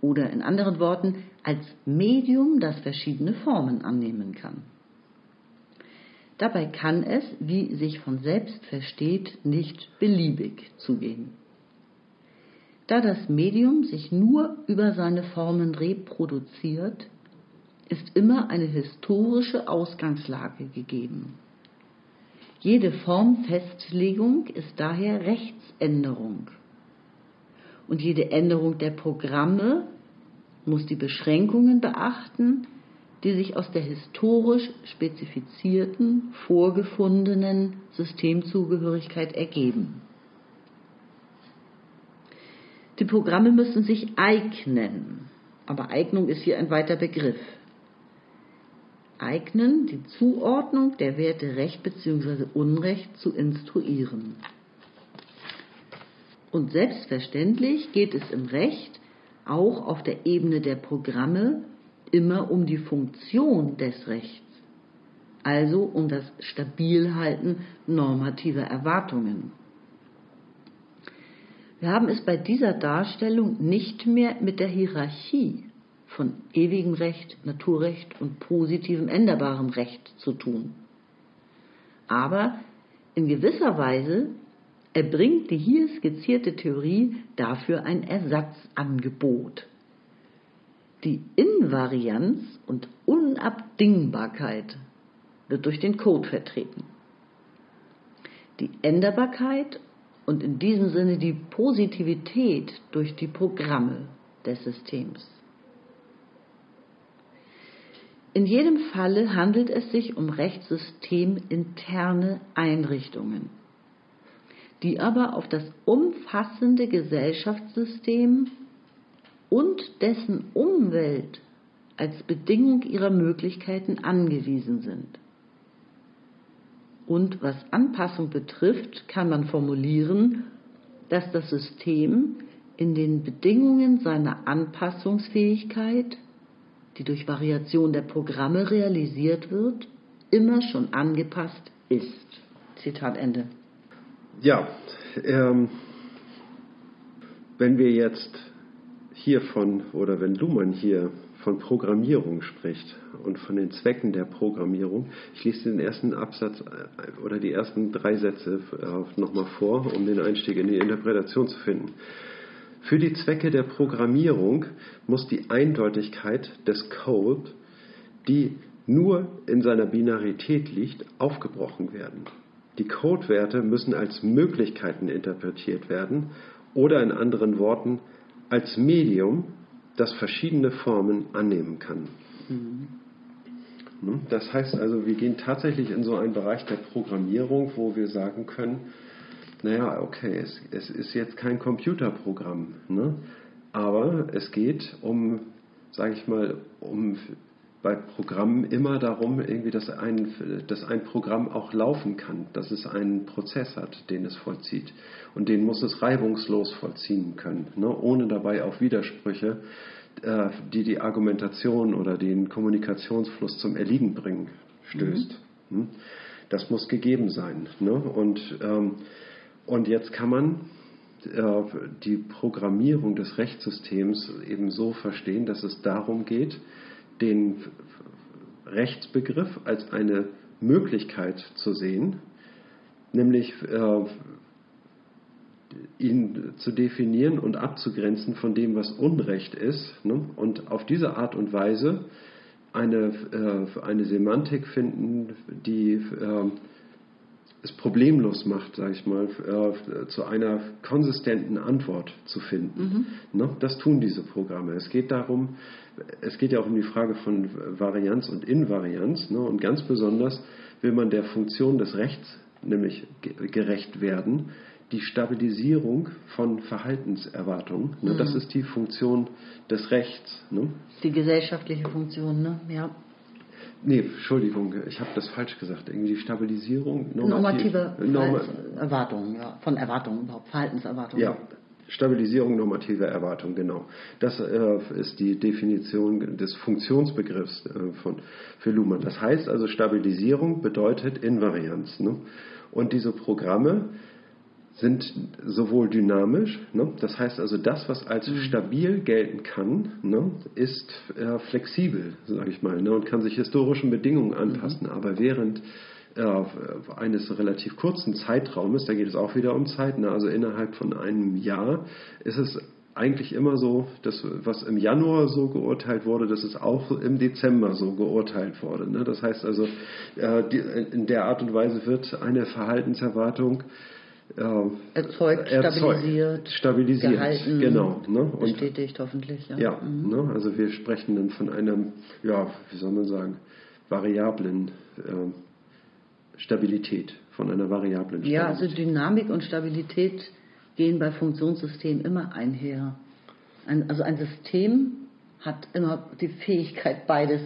oder in anderen Worten als Medium, das verschiedene Formen annehmen kann. Dabei kann es, wie sich von selbst versteht, nicht beliebig zugehen. Da das Medium sich nur über seine Formen reproduziert, ist immer eine historische Ausgangslage gegeben. Jede Formfestlegung ist daher Rechtsänderung und jede Änderung der Programme muss die Beschränkungen beachten, die sich aus der historisch spezifizierten, vorgefundenen Systemzugehörigkeit ergeben. Die Programme müssen sich eignen, aber Eignung ist hier ein weiter Begriff. Eignen, die Zuordnung der Werte Recht bzw. Unrecht zu instruieren. Und selbstverständlich geht es im Recht auch auf der Ebene der Programme immer um die Funktion des Rechts, also um das Stabilhalten normativer Erwartungen. Wir haben es bei dieser Darstellung nicht mehr mit der Hierarchie von ewigem Recht, Naturrecht und positivem änderbarem Recht zu tun. Aber in gewisser Weise erbringt die hier skizzierte Theorie dafür ein Ersatzangebot. Die Invarianz und Unabdingbarkeit wird durch den Code vertreten. Die Änderbarkeit und in diesem Sinne die Positivität durch die Programme des Systems. In jedem Falle handelt es sich um rechtssystementerne Einrichtungen, die aber auf das umfassende Gesellschaftssystem und dessen Umwelt als Bedingung ihrer Möglichkeiten angewiesen sind. Und was Anpassung betrifft, kann man formulieren, dass das System in den Bedingungen seiner Anpassungsfähigkeit die durch Variation der Programme realisiert wird, immer schon angepasst ist. Zitat Ende. Ja, ähm, wenn wir jetzt hier von, oder wenn Luhmann hier von Programmierung spricht und von den Zwecken der Programmierung, ich lese den ersten Absatz äh, oder die ersten drei Sätze äh, nochmal vor, um den Einstieg in die Interpretation zu finden. Für die Zwecke der Programmierung muss die Eindeutigkeit des Code, die nur in seiner Binarität liegt, aufgebrochen werden. Die Codewerte müssen als Möglichkeiten interpretiert werden oder in anderen Worten als Medium, das verschiedene Formen annehmen kann. Mhm. Das heißt also, wir gehen tatsächlich in so einen Bereich der Programmierung, wo wir sagen können, naja, okay, es, es ist jetzt kein Computerprogramm, ne? aber es geht um, sage ich mal, um bei Programmen immer darum, irgendwie, dass ein, dass ein Programm auch laufen kann, dass es einen Prozess hat, den es vollzieht. Und den muss es reibungslos vollziehen können, ne? ohne dabei auf Widersprüche, äh, die die Argumentation oder den Kommunikationsfluss zum Erliegen bringen, stößt. Mhm. Hm? Das muss gegeben sein. Ne? Und ähm, und jetzt kann man äh, die Programmierung des Rechtssystems eben so verstehen, dass es darum geht, den Rechtsbegriff als eine Möglichkeit zu sehen, nämlich äh, ihn zu definieren und abzugrenzen von dem, was Unrecht ist, ne? und auf diese Art und Weise eine, äh, eine Semantik finden, die äh, es problemlos macht, sage ich mal, äh, zu einer konsistenten Antwort zu finden. Mhm. Ne? Das tun diese Programme. Es geht darum, es geht ja auch um die Frage von Varianz und Invarianz. Ne? Und ganz besonders will man der Funktion des Rechts nämlich gerecht werden, die Stabilisierung von Verhaltenserwartungen. Ne? Mhm. Das ist die Funktion des Rechts. Ne? Die gesellschaftliche Funktion, ne? ja. Nee, Entschuldigung, ich habe das falsch gesagt. Irgendwie die Stabilisierung. Normative Norma Erwartungen, ja, von Erwartungen überhaupt, Verhaltenserwartungen. Ja, Stabilisierung normative Erwartung, genau. Das äh, ist die Definition des Funktionsbegriffs äh, von, für Luhmann. Das heißt also, Stabilisierung bedeutet Invarianz. Ne? Und diese Programme sind sowohl dynamisch, ne? das heißt also das, was als mhm. stabil gelten kann, ne? ist äh, flexibel, sage ich mal, ne? und kann sich historischen Bedingungen anpassen. Mhm. Aber während äh, eines relativ kurzen Zeitraumes, da geht es auch wieder um Zeit, ne? also innerhalb von einem Jahr, ist es eigentlich immer so, dass was im Januar so geurteilt wurde, dass es auch im Dezember so geurteilt wurde. Ne? Das heißt also, äh, die, in der Art und Weise wird eine Verhaltenserwartung erzeugt, stabilisiert, stabilisiert gehalten, genau, ne? Und, bestätigt hoffentlich. Ja, ja mhm. ne? also wir sprechen dann von einem, ja, wie soll man sagen, variablen äh, Stabilität, von einer variablen Stabilität. Ja, also Dynamik und Stabilität gehen bei Funktionssystemen immer einher. Ein, also ein System hat immer die Fähigkeit, beides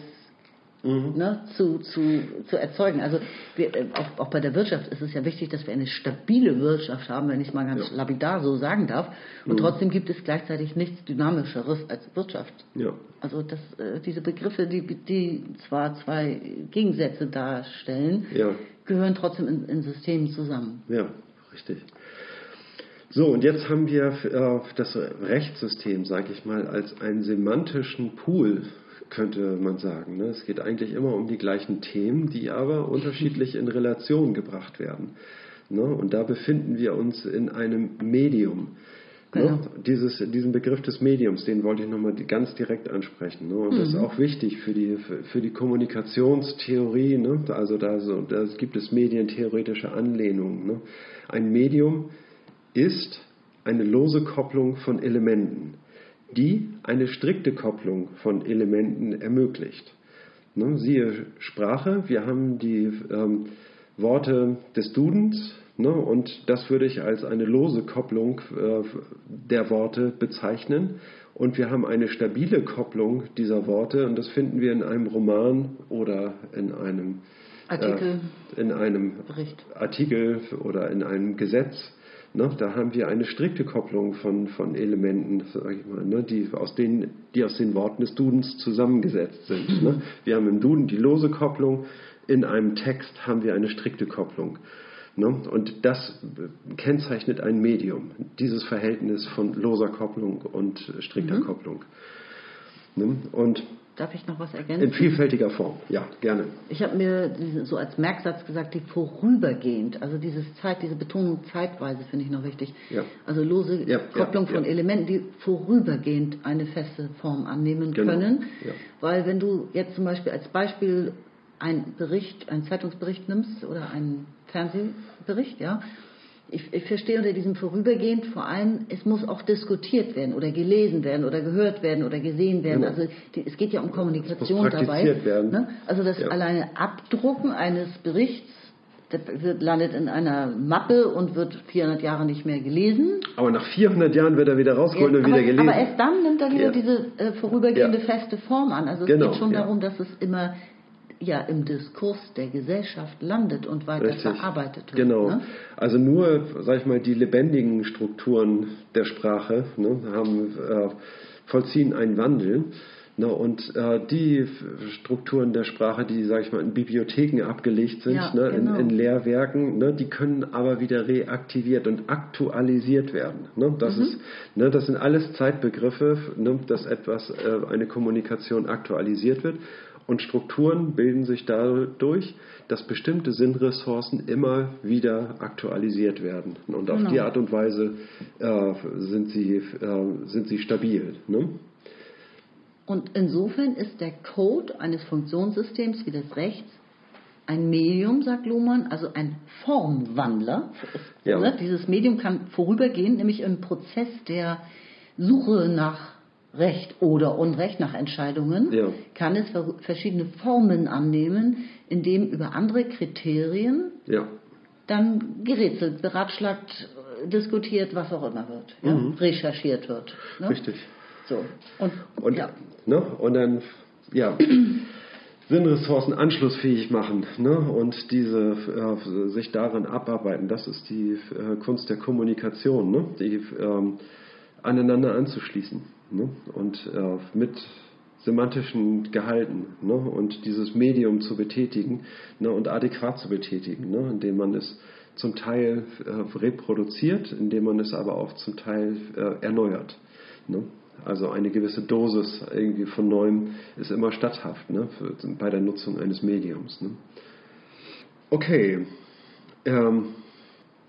mhm. ne, zu, zu, zu erzeugen. Also wir, äh, auch, auch, bei der Wirtschaft ist es ja wichtig, dass wir eine stabile Wirtschaft haben, wenn ich mal ganz ja. lapidar so sagen darf. Und mhm. trotzdem gibt es gleichzeitig nichts Dynamischeres als Wirtschaft. Ja. Also das, äh, diese Begriffe, die, die zwar zwei Gegensätze darstellen, ja. gehören trotzdem in, in Systemen zusammen. Ja, richtig. So, und jetzt haben wir äh, das Rechtssystem, sage ich mal, als einen semantischen Pool, könnte man sagen. Ne? Es geht eigentlich immer um die gleichen Themen, die aber unterschiedlich in Relation gebracht werden. Ne? Und da befinden wir uns in einem Medium. Ne? Genau. Dieses, diesen Begriff des Mediums, den wollte ich nochmal ganz direkt ansprechen. Ne? Und das ist auch wichtig für die, für, für die Kommunikationstheorie. Ne? Also da, so, da gibt es medientheoretische Anlehnungen. Ne? Ein Medium ist eine lose Kopplung von Elementen, die eine strikte Kopplung von Elementen ermöglicht. Ne? Siehe Sprache, wir haben die ähm, Worte des Dudens, Ne, und das würde ich als eine lose Kopplung äh, der Worte bezeichnen. Und wir haben eine stabile Kopplung dieser Worte und das finden wir in einem Roman oder in einem Artikel. Äh, in einem Bericht. Artikel oder in einem Gesetz. Ne, da haben wir eine strikte Kopplung von, von Elementen, sag ich mal, ne, die, aus den, die aus den Worten des Dudens zusammengesetzt sind. Ne. Wir haben im Duden die lose Kopplung, in einem Text haben wir eine strikte Kopplung. Ne? Und das kennzeichnet ein Medium, dieses Verhältnis von loser Kopplung und strikter Mhm. Kopplung. Ne? Und Darf ich noch was in ergänzen? vielfältiger Form, ja, gerne. Ich habe mir so als Merksatz gesagt, die vorübergehend, also dieses Zeit, diese Betonung zeitweise finde ich noch wichtig. Ja. Also lose Ja, Kopplung ja, von. Elementen, die vorübergehend eine feste Form annehmen Genau, können. Weil wenn du jetzt zum Beispiel als Beispiel einen Bericht, einen Zeitungsbericht nimmst oder einen Fernsehbericht, ja, ich, ich verstehe unter diesem vorübergehend vor allem, es muss auch diskutiert werden oder gelesen werden oder gehört werden oder gesehen werden. Genau. Also die, es geht ja um Kommunikation dabei. werden. Ne? Also das Ja. alleine Abdrucken eines Berichts, wird, landet in einer Mappe und wird 400 Jahre nicht mehr gelesen. Aber nach 400 Jahren wird er wieder rausgeholt und aber, wieder gelesen. aber erst dann nimmt er wieder Ja. diese äh, vorübergehende Ja. feste Form an. Also es Genau, geht schon ja. darum, dass es immer ja im Diskurs der Gesellschaft landet und weiter Richtig. verarbeitet wird. Genau. Ne? Also nur, sag ich mal, die lebendigen Strukturen der Sprache ne, haben, äh, vollziehen einen Wandel. Ne, und äh, die Strukturen der Sprache, die, sag ich mal, in Bibliotheken abgelegt sind, Ja, ne, genau. in, in Lehrwerken, ne, die können aber wieder reaktiviert und aktualisiert werden. Ne? Mhm. Das, ist, ne, das sind alles Zeitbegriffe, ne, dass etwas, äh, eine Kommunikation aktualisiert wird. Und Strukturen bilden sich dadurch, dass bestimmte Sinnressourcen immer wieder aktualisiert werden. Und auf Genau. die Art und Weise äh, sind, sie, äh, sind sie stabil. Ne? Und insofern ist der Code eines Funktionssystems wie des Rechts ein Medium, sagt Luhmann, also ein Formwandler. Ja. Ne? Dieses Medium kann vorübergehen, nämlich im Prozess der Suche nach Recht oder Unrecht, nach Entscheidungen, Ja. kann es ver- verschiedene Formen annehmen, indem über andere Kriterien Ja. dann gerätselt, beratschlagt, diskutiert, was auch immer wird, ja? recherchiert wird. Ne? Mhm. Richtig. So. Und, Und, ja. ne, und dann, ja, [clears throat] Sinnressourcen anschlussfähig machen ne, und diese äh, sich daran abarbeiten. Das ist die äh, Kunst der Kommunikation, ne, die ähm, aneinander anzuschließen ne, und äh, mit semantischen Gehalten ne, und dieses Medium zu betätigen ne, und adäquat zu betätigen, ne, indem man es zum Teil äh, reproduziert, indem man es aber auch zum Teil äh, erneuert. Ne? Also eine gewisse Dosis irgendwie von Neuem ist immer statthaft ne, für, bei der Nutzung eines Mediums. Ne? Okay. Ähm,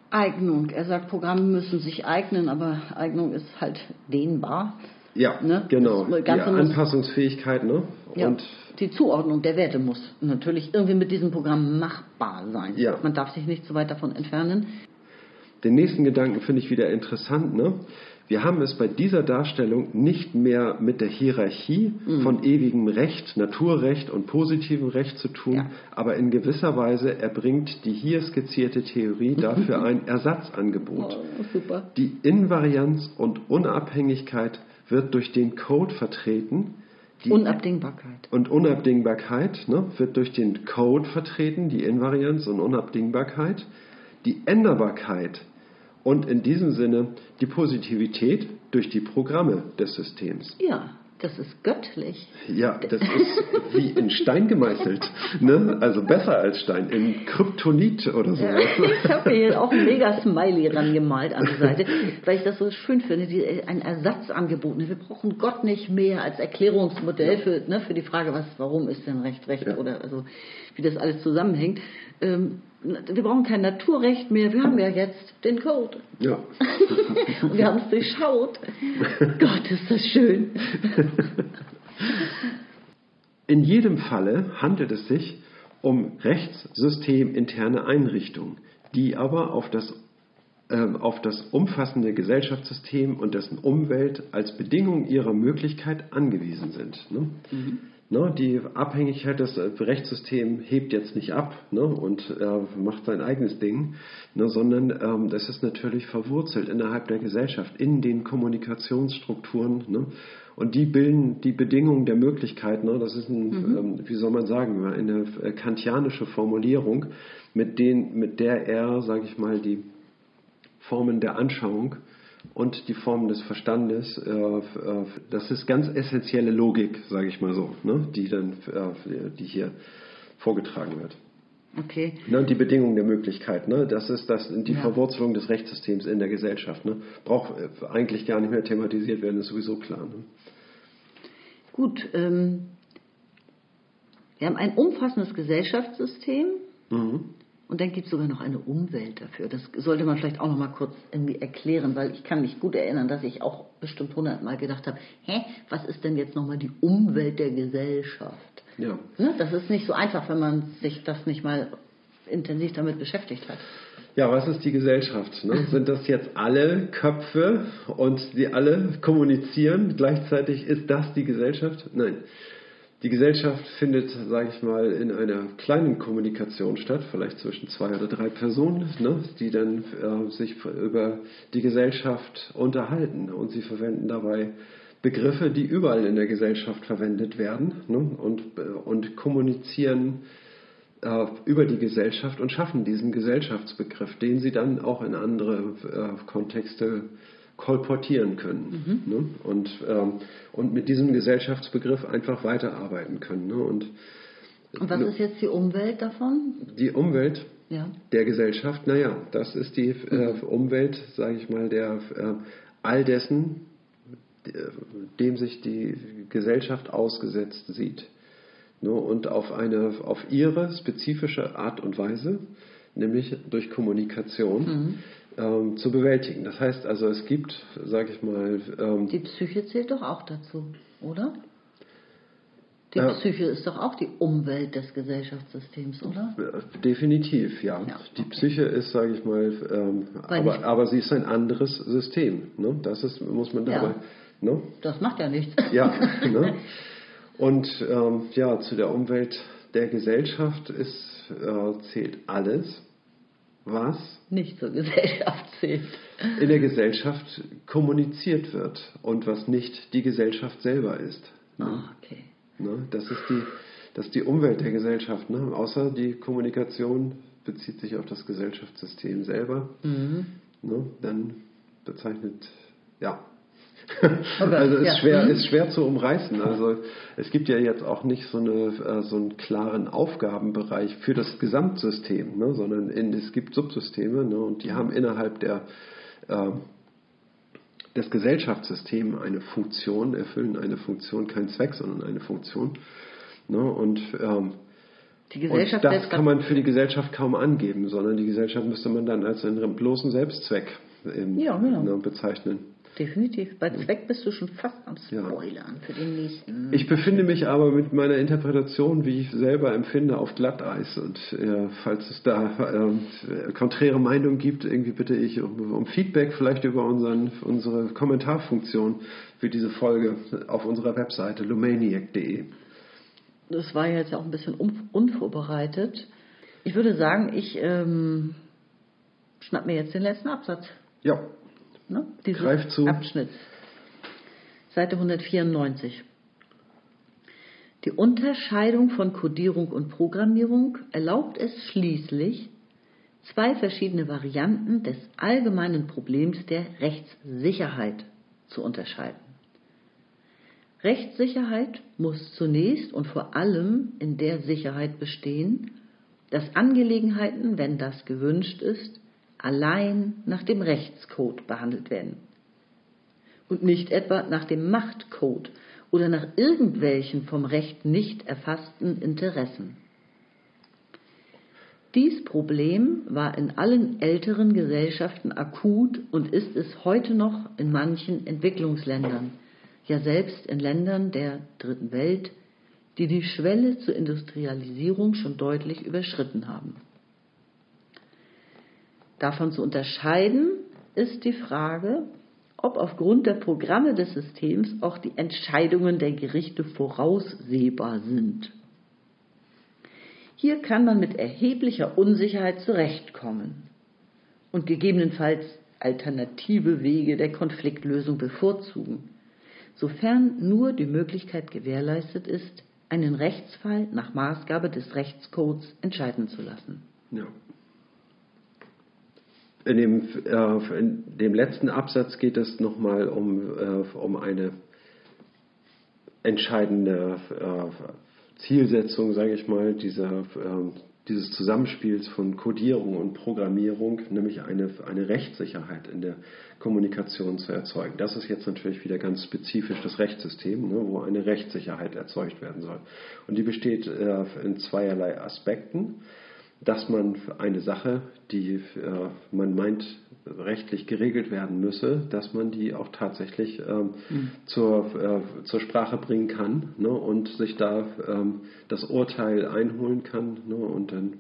Eignung. Er sagt, Programme müssen sich eignen, aber Eignung ist halt dehnbar. Ja, Ne? genau. Die Anpassungsfähigkeit. Ne? Ja. Und die Zuordnung der Werte muss natürlich irgendwie mit diesem Programm machbar sein. Ja. Man darf sich nicht so weit davon entfernen. Den nächsten Gedanken finde ich wieder interessant. Ne? Wir haben es bei dieser Darstellung nicht mehr mit der Hierarchie Mhm. von ewigem Recht, Naturrecht und positivem Recht zu tun, Ja. aber in gewisser Weise erbringt die hier skizzierte Theorie dafür [laughs] ein Ersatzangebot. Oh. Die Invarianz und Unabhängigkeit wird durch den Code vertreten. Die Unabdingbarkeit. und Unabdingbarkeit ne, wird durch den Code vertreten, die Invarianz und Unabdingbarkeit, die Änderbarkeit und in diesem Sinne die Positivität durch die Programme des Systems. Ja, Das ist göttlich. Ja, das ist wie in Stein gemeißelt. Ne? Also besser als Stein, in Kryptonit oder so. Ja, [laughs] ich habe mir hier auch ein mega Smiley rangemalt an die Seite, weil ich das so schön finde, die, ein Ersatzangebot. Wir brauchen Gott nicht mehr als Erklärungsmodell für, ne, für die Frage, was, warum ist denn Recht Recht Ja. oder also wie das alles zusammenhängt. Ähm, wir brauchen kein Naturrecht mehr, wir haben ja jetzt den Code. Ja. [laughs] Und wir haben es durchschaut. Gott, ist das schön. In jedem Falle handelt es sich um rechtssysteminterne Einrichtungen, die aber auf das, ähm, auf das umfassende Gesellschaftssystem und dessen Umwelt als Bedingung ihrer Möglichkeit angewiesen sind. Ne? Ne, die Abhängigkeit des äh, Rechtssystems hebt jetzt nicht ab ne, und äh, macht sein eigenes Ding, ne, sondern ähm, das ist natürlich verwurzelt innerhalb der Gesellschaft, in den Kommunikationsstrukturen. Ne, und die bilden die Bedingungen der Möglichkeit. Ne, das ist, ein, ähm, wie soll man sagen, eine äh, kantianische Formulierung, mit, den, mit der er, sage ich mal, die Formen der Anschauung und die Formen des Verstandes, äh, äh, das ist ganz essentielle Logik, sage ich mal so, ne, die dann, äh, die hier vorgetragen wird. Okay. Ne, und die Bedingungen der Möglichkeit, ne, das ist das, die Ja. Verwurzelung des Rechtssystems in der Gesellschaft. Ne, braucht eigentlich gar nicht mehr thematisiert werden, ist sowieso klar. Ne? Gut, ähm, wir haben ein umfassendes Gesellschaftssystem Mhm. Und dann gibt es sogar noch eine Umwelt dafür. Das sollte man vielleicht auch noch mal kurz irgendwie erklären, weil ich kann mich gut erinnern, dass ich auch bestimmt hundertmal gedacht habe, hä, was ist denn jetzt noch mal die Umwelt der Gesellschaft? Ja. Ne? Das ist nicht so einfach, wenn man sich das nicht mal intensiv damit beschäftigt hat. Ja, was ist die Gesellschaft? Ne? [laughs] Sind das jetzt alle Köpfe und die alle kommunizieren? Gleichzeitig ist das die Gesellschaft? Nein. Die Gesellschaft findet, sage ich mal, in einer kleinen Kommunikation statt, vielleicht zwischen zwei oder drei Personen, ne, die dann äh, sich über die Gesellschaft unterhalten. Und sie verwenden dabei Begriffe, die überall in der Gesellschaft verwendet werden ne, und, äh, und kommunizieren äh, über die Gesellschaft und schaffen diesen Gesellschaftsbegriff, den sie dann auch in andere äh, Kontexte kolportieren können. Ne? Und, ähm, und mit diesem Gesellschaftsbegriff einfach weiterarbeiten können. Ne? Und Und was ist jetzt die Umwelt davon? die Umwelt Ja. der Gesellschaft, naja, das ist die äh, Umwelt, sage ich mal, der äh, all dessen, dem sich die Gesellschaft ausgesetzt sieht. Ne, und auf eine, auf ihre spezifische Art und Weise, nämlich durch Kommunikation, ähm, zu bewältigen. Das heißt also, es gibt, sage ich mal, ähm, Die Psyche zählt doch auch dazu, oder? Die Ja. Psyche ist doch auch die Umwelt des Gesellschaftssystems, oder? Definitiv, ja. Ja, Die. Psyche ist, sage ich mal, ähm, aber, aber sie ist ein anderes System. Ne? Das ist, muss man Ja. dabei. Ne? Das macht ja nichts. Ja, [laughs] ne? Und ähm, ja, zu der Umwelt der Gesellschaft ist, äh, zählt alles, was Nicht zur Gesellschaft zählt. in der Gesellschaft kommuniziert wird und was nicht die Gesellschaft selber ist. Ne? Ah, okay. Ne? Das, ist die, das ist die Umwelt der Gesellschaft. Ne? Außer die Kommunikation bezieht sich auf das Gesellschaftssystem selber. Mhm. Ne? Dann bezeichnet, ja. [laughs] Okay, also ist ja. schwer, Mhm. ist schwer zu umreißen. Also es gibt ja jetzt auch nicht so, eine, äh, so einen klaren Aufgabenbereich für das Gesamtsystem, ne? sondern in, es gibt Subsysteme ne? und die haben innerhalb der ähm, des Gesellschaftssystems eine Funktion, erfüllen eine Funktion, keinen Zweck, sondern eine Funktion. Ne? Und, ähm, Die und das kann man für die Gesellschaft kaum angeben, sondern die Gesellschaft müsste man dann als einen bloßen Selbstzweck ähm, Ja, genau. ne, bezeichnen. Definitiv. Bei Zweck bist du schon fast am Ja. Spoilern für den nächsten. Ich befinde mich aber mit meiner Interpretation, wie ich selber empfinde, auf Glatteis. Und äh, falls es da ähm, konträre Meinungen gibt, irgendwie bitte ich um, um Feedback vielleicht über unseren, unsere Kommentarfunktion für diese Folge auf unserer Webseite lumaniac.de. Das war jetzt auch ein bisschen un unvorbereitet. Ich würde sagen, ich ähm, schnapp mir jetzt den letzten Absatz Ja, ne, dieses Greif zu. Abschnitts. Seite 194. Die Unterscheidung von Codierung und Programmierung erlaubt es schließlich, zwei verschiedene Varianten des allgemeinen Problems der Rechtssicherheit zu unterscheiden. Rechtssicherheit muss zunächst und vor allem in der Sicherheit bestehen, dass Angelegenheiten, wenn das gewünscht ist, allein nach dem Rechtscode behandelt werden und nicht etwa nach dem Machtcode oder nach irgendwelchen vom Recht nicht erfassten Interessen. Dies Problem war in allen älteren Gesellschaften akut und ist es heute noch in manchen Entwicklungsländern, ja selbst in Ländern der Dritten Welt, die die Schwelle zur Industrialisierung schon deutlich überschritten haben. Davon zu unterscheiden ist die Frage, ob aufgrund der Programme des Systems auch die Entscheidungen der Gerichte voraussehbar sind. Hier kann man mit erheblicher Unsicherheit zurechtkommen und gegebenenfalls alternative Wege der Konfliktlösung bevorzugen, sofern nur die Möglichkeit gewährleistet ist, einen Rechtsfall nach Maßgabe des Rechtscodes entscheiden zu lassen. Ja. In dem, äh, in dem letzten Absatz geht es nochmal um, äh, um eine entscheidende äh, Zielsetzung, sage ich mal, dieser, äh, dieses Zusammenspiels von Codierung und Programmierung, nämlich eine, eine Rechtssicherheit in der Kommunikation zu erzeugen. Das ist jetzt natürlich wieder ganz spezifisch das Rechtssystem, ne, wo eine Rechtssicherheit erzeugt werden soll. Und die besteht äh, in zweierlei Aspekten dass man eine Sache, die äh, man meint rechtlich geregelt werden müsse, dass man die auch tatsächlich ähm, mhm. zur, äh, zur Sprache bringen kann ne, und sich da ähm, das Urteil einholen kann. Ne, und dann,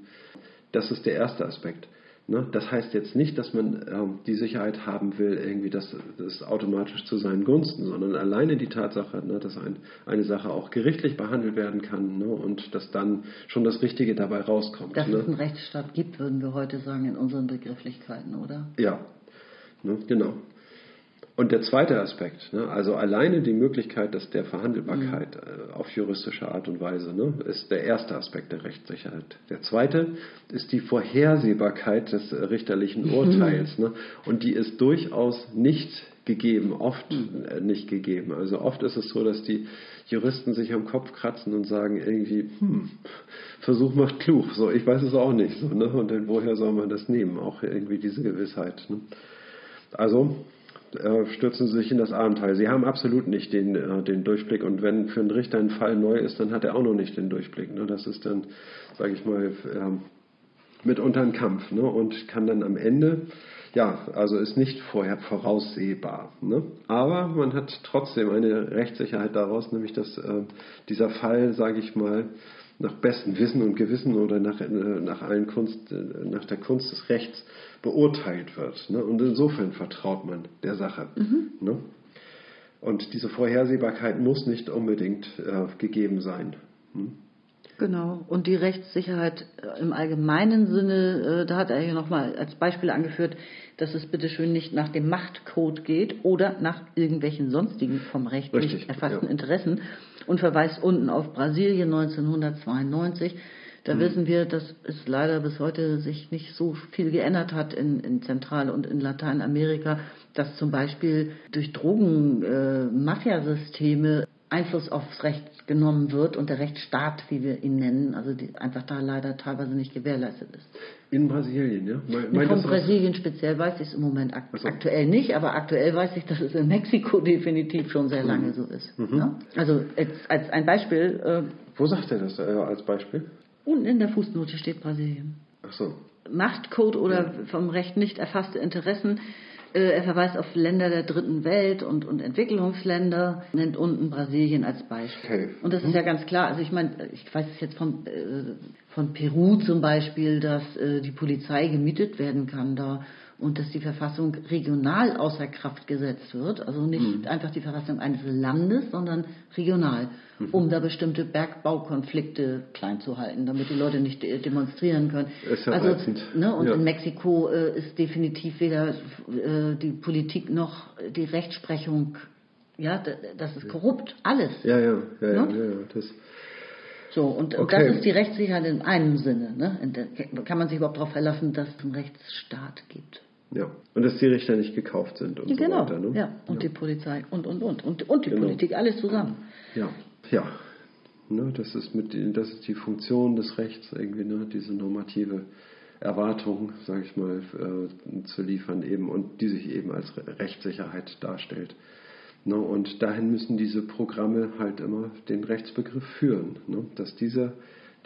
das ist der erste Aspekt. Ne? Das heißt jetzt nicht, dass man ähm, die Sicherheit haben will, irgendwie das, das automatisch zu seinen Gunsten, sondern alleine die Tatsache, ne, dass ein, eine Sache auch gerichtlich behandelt werden kann ne, und dass dann schon das Richtige dabei rauskommt. Dass ne? es einen Rechtsstaat gibt, würden wir heute sagen in unseren Begrifflichkeiten, oder? Ja, ne, genau. Und der zweite Aspekt, ne, also alleine die Möglichkeit dass der Verhandelbarkeit mhm. äh, auf juristische Art und Weise, ne, ist der erste Aspekt der Rechtssicherheit. Der zweite ist die Vorhersehbarkeit des äh, richterlichen mhm. Urteils. Mhm. Ne, und die ist durchaus nicht gegeben, oft mhm. äh, nicht gegeben. Also oft ist es so, dass die Juristen sich am Kopf kratzen und sagen irgendwie, hm, Versuch macht klug. So, ich weiß es auch nicht. So, ne? Und dann woher soll man das nehmen? Auch irgendwie diese Gewissheit. Ne? Also stürzen sie sich in das Abenteuer. Sie haben absolut nicht den, äh, den Durchblick und wenn für einen Richter ein Fall neu ist, dann hat er auch noch nicht den Durchblick. Ne? Das ist dann, sage ich mal, ähm, mitunter ein Kampf ne? und kann dann am Ende, ja, also ist nicht vorher voraussehbar. Ne? Aber man hat trotzdem eine Rechtssicherheit daraus, nämlich dass äh, dieser Fall, sage ich mal, nach bestem Wissen und Gewissen oder nach, äh, nach, allen Kunst, äh, nach der Kunst des Rechts beurteilt wird. Ne? Und insofern vertraut man der Sache. Mhm. Ne? Und diese Vorhersehbarkeit muss nicht unbedingt äh, gegeben sein. Hm? Genau. Und die Rechtssicherheit äh, im allgemeinen Sinne, äh, da hat er ja nochmal als Beispiel angeführt, dass es bitteschön nicht nach dem Machtcode geht oder nach irgendwelchen sonstigen vom Recht Richtig, nicht erfassten ja. Interessen und verweist unten auf Brasilien 1992. Da mhm. wissen wir, dass es leider bis heute sich nicht so viel geändert hat in, in Zentral- und in Lateinamerika, dass zum Beispiel durch Drogen-Mafiasysteme äh, Einfluss aufs Recht genommen wird und der Rechtsstaat, wie wir ihn nennen, also einfach da leider teilweise nicht gewährleistet ist. In Brasilien, ja? Me von Brasilien speziell weiß ich es im Moment ak also. aktuell nicht, aber aktuell weiß ich, dass es in Mexiko [laughs] definitiv schon sehr lange mhm. so ist. Mhm. Ja? Also als, als, ein Beispiel. Äh, Wo sagt er das äh, als Beispiel? Unten in der Fußnote steht Brasilien. Ach so. Machtcode oder ja. vom Recht nicht erfasste Interessen äh, er verweist auf Länder der dritten Welt und, und Entwicklungsländer, nennt unten Brasilien als Beispiel. Okay. Und das ist ja ganz klar. Also ich meine, ich weiß es jetzt von, äh, von Peru zum Beispiel, dass äh, die Polizei gemietet werden kann da und dass die Verfassung regional außer Kraft gesetzt wird. Also nicht mhm. einfach die Verfassung eines Landes, sondern regional, mhm. um da bestimmte Bergbaukonflikte klein zu halten, damit die Leute nicht demonstrieren können. Ist ja also, ne, und ja. in Mexiko äh, ist definitiv weder äh, die Politik noch die Rechtsprechung, ja, das ist korrupt, alles. Ja, ja, ja, ja, ne? ja, ja das so, und okay. das ist die Rechtssicherheit in einem Sinne. Ne? Kann man sich überhaupt darauf verlassen, dass es einen Rechtsstaat gibt? Ja, und dass die Richter nicht gekauft sind und ja, so genau. weiter. Ne? Ja, und ja. die Polizei und, und, und. Und, und die genau. Politik, alles zusammen. Ja, ja. Ne, das, ist mit, das ist die Funktion des Rechts, irgendwie, ne, diese normative Erwartung, sage ich mal, äh, zu liefern eben und die sich eben als Rechtssicherheit darstellt. Ne, und dahin müssen diese Programme halt immer den Rechtsbegriff führen, ne, dass diese,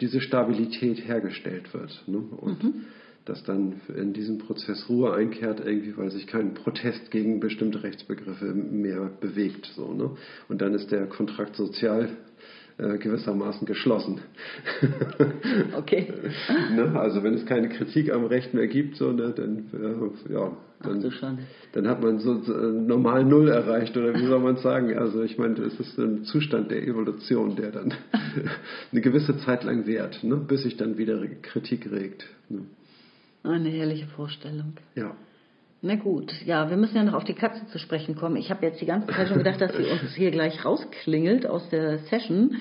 diese Stabilität hergestellt wird. Ne, und mhm. dass dann in diesem Prozess Ruhe einkehrt, irgendwie, weil sich kein Protest gegen bestimmte Rechtsbegriffe mehr bewegt. So, ne? Und dann ist der Kontrakt sozial äh, gewissermaßen geschlossen. [laughs] Okay. ne? Also wenn es keine Kritik am Recht mehr gibt, so, ne, dann, äh, ja, dann, dann, hat man so, so äh, normal Null erreicht oder wie soll man sagen? Also ich meine, es ist ein Zustand der Evolution, der dann [laughs] eine gewisse Zeit lang währt, ne? bis sich dann wieder Kritik regt. Ne? Eine herrliche Vorstellung. Ja. Na gut, ja, wir müssen ja noch auf die Katze zu sprechen kommen. Ich habe jetzt die ganze Zeit schon gedacht, dass sie uns [laughs] hier gleich rausklingelt aus der Session.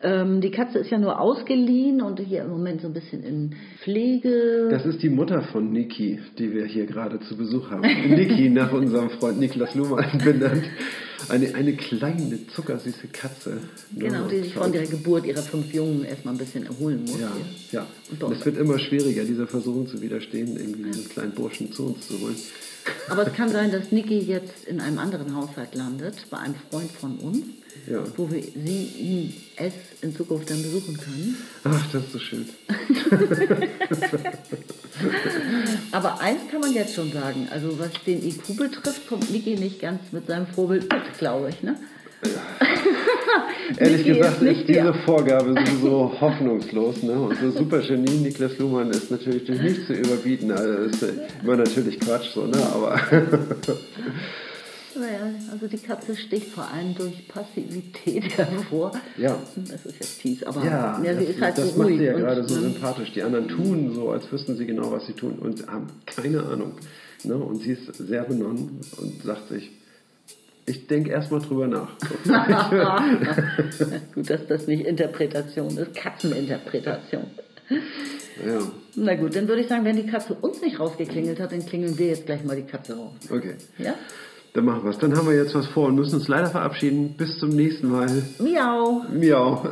Ähm, die Katze ist ja nur ausgeliehen und hier im Moment so ein bisschen in Pflege. Das ist die Mutter von Niki, die wir hier gerade zu Besuch haben. Niki, nach unserem Freund Niklas Luhmann benannt. Eine, eine kleine, zuckersüße Katze. Genau, die sich von der Geburt ihrer fünf Jungen erstmal ein bisschen erholen muss. Ja, ja. Und es wird immer schwieriger, dieser Versuchung zu widerstehen, irgendwie diesen kleinen Burschen zu uns zu holen. Aber es kann sein, dass Niki jetzt in einem anderen Haushalt landet, bei einem Freund von uns, ja. wo wir sie, ihn, es in Zukunft dann besuchen können. Ach, das ist so schön. [laughs] Aber eins kann man jetzt schon sagen, also was den IQ betrifft, kommt Niki nicht ganz mit seinem Vorbild mit, glaube ich, ne? [laughs] [laughs] Ehrlich gesagt ist, ist diese Vorgabe sowieso [laughs] hoffnungslos. Ne? Und so super Genie Niklas Luhmann ist natürlich durch nichts zu überbieten. Also ist immer natürlich Quatsch, so, ne? aber [laughs] Naja, also die Katze sticht vor allem durch Passivität hervor. Ja. Das ist jetzt fies, aber ja, ja sie das, ist halt das so macht sie ja gerade so sympathisch. Die anderen tun so, als wüssten sie genau, was sie tun und haben keine Ahnung. Ne? Und sie ist sehr benommen und sagt sich, ich denke erstmal drüber nach. [laughs] [laughs] gut, dass das nicht Interpretation ist, Katzeninterpretation. Ja. Na gut, dann würde ich sagen, wenn die Katze uns nicht rausgeklingelt hat, dann klingeln wir jetzt gleich mal die Katze raus. Okay. Ja? Dann machen wir es. Dann haben wir jetzt was vor und müssen uns leider verabschieden. Bis zum nächsten Mal. Miau. Miau.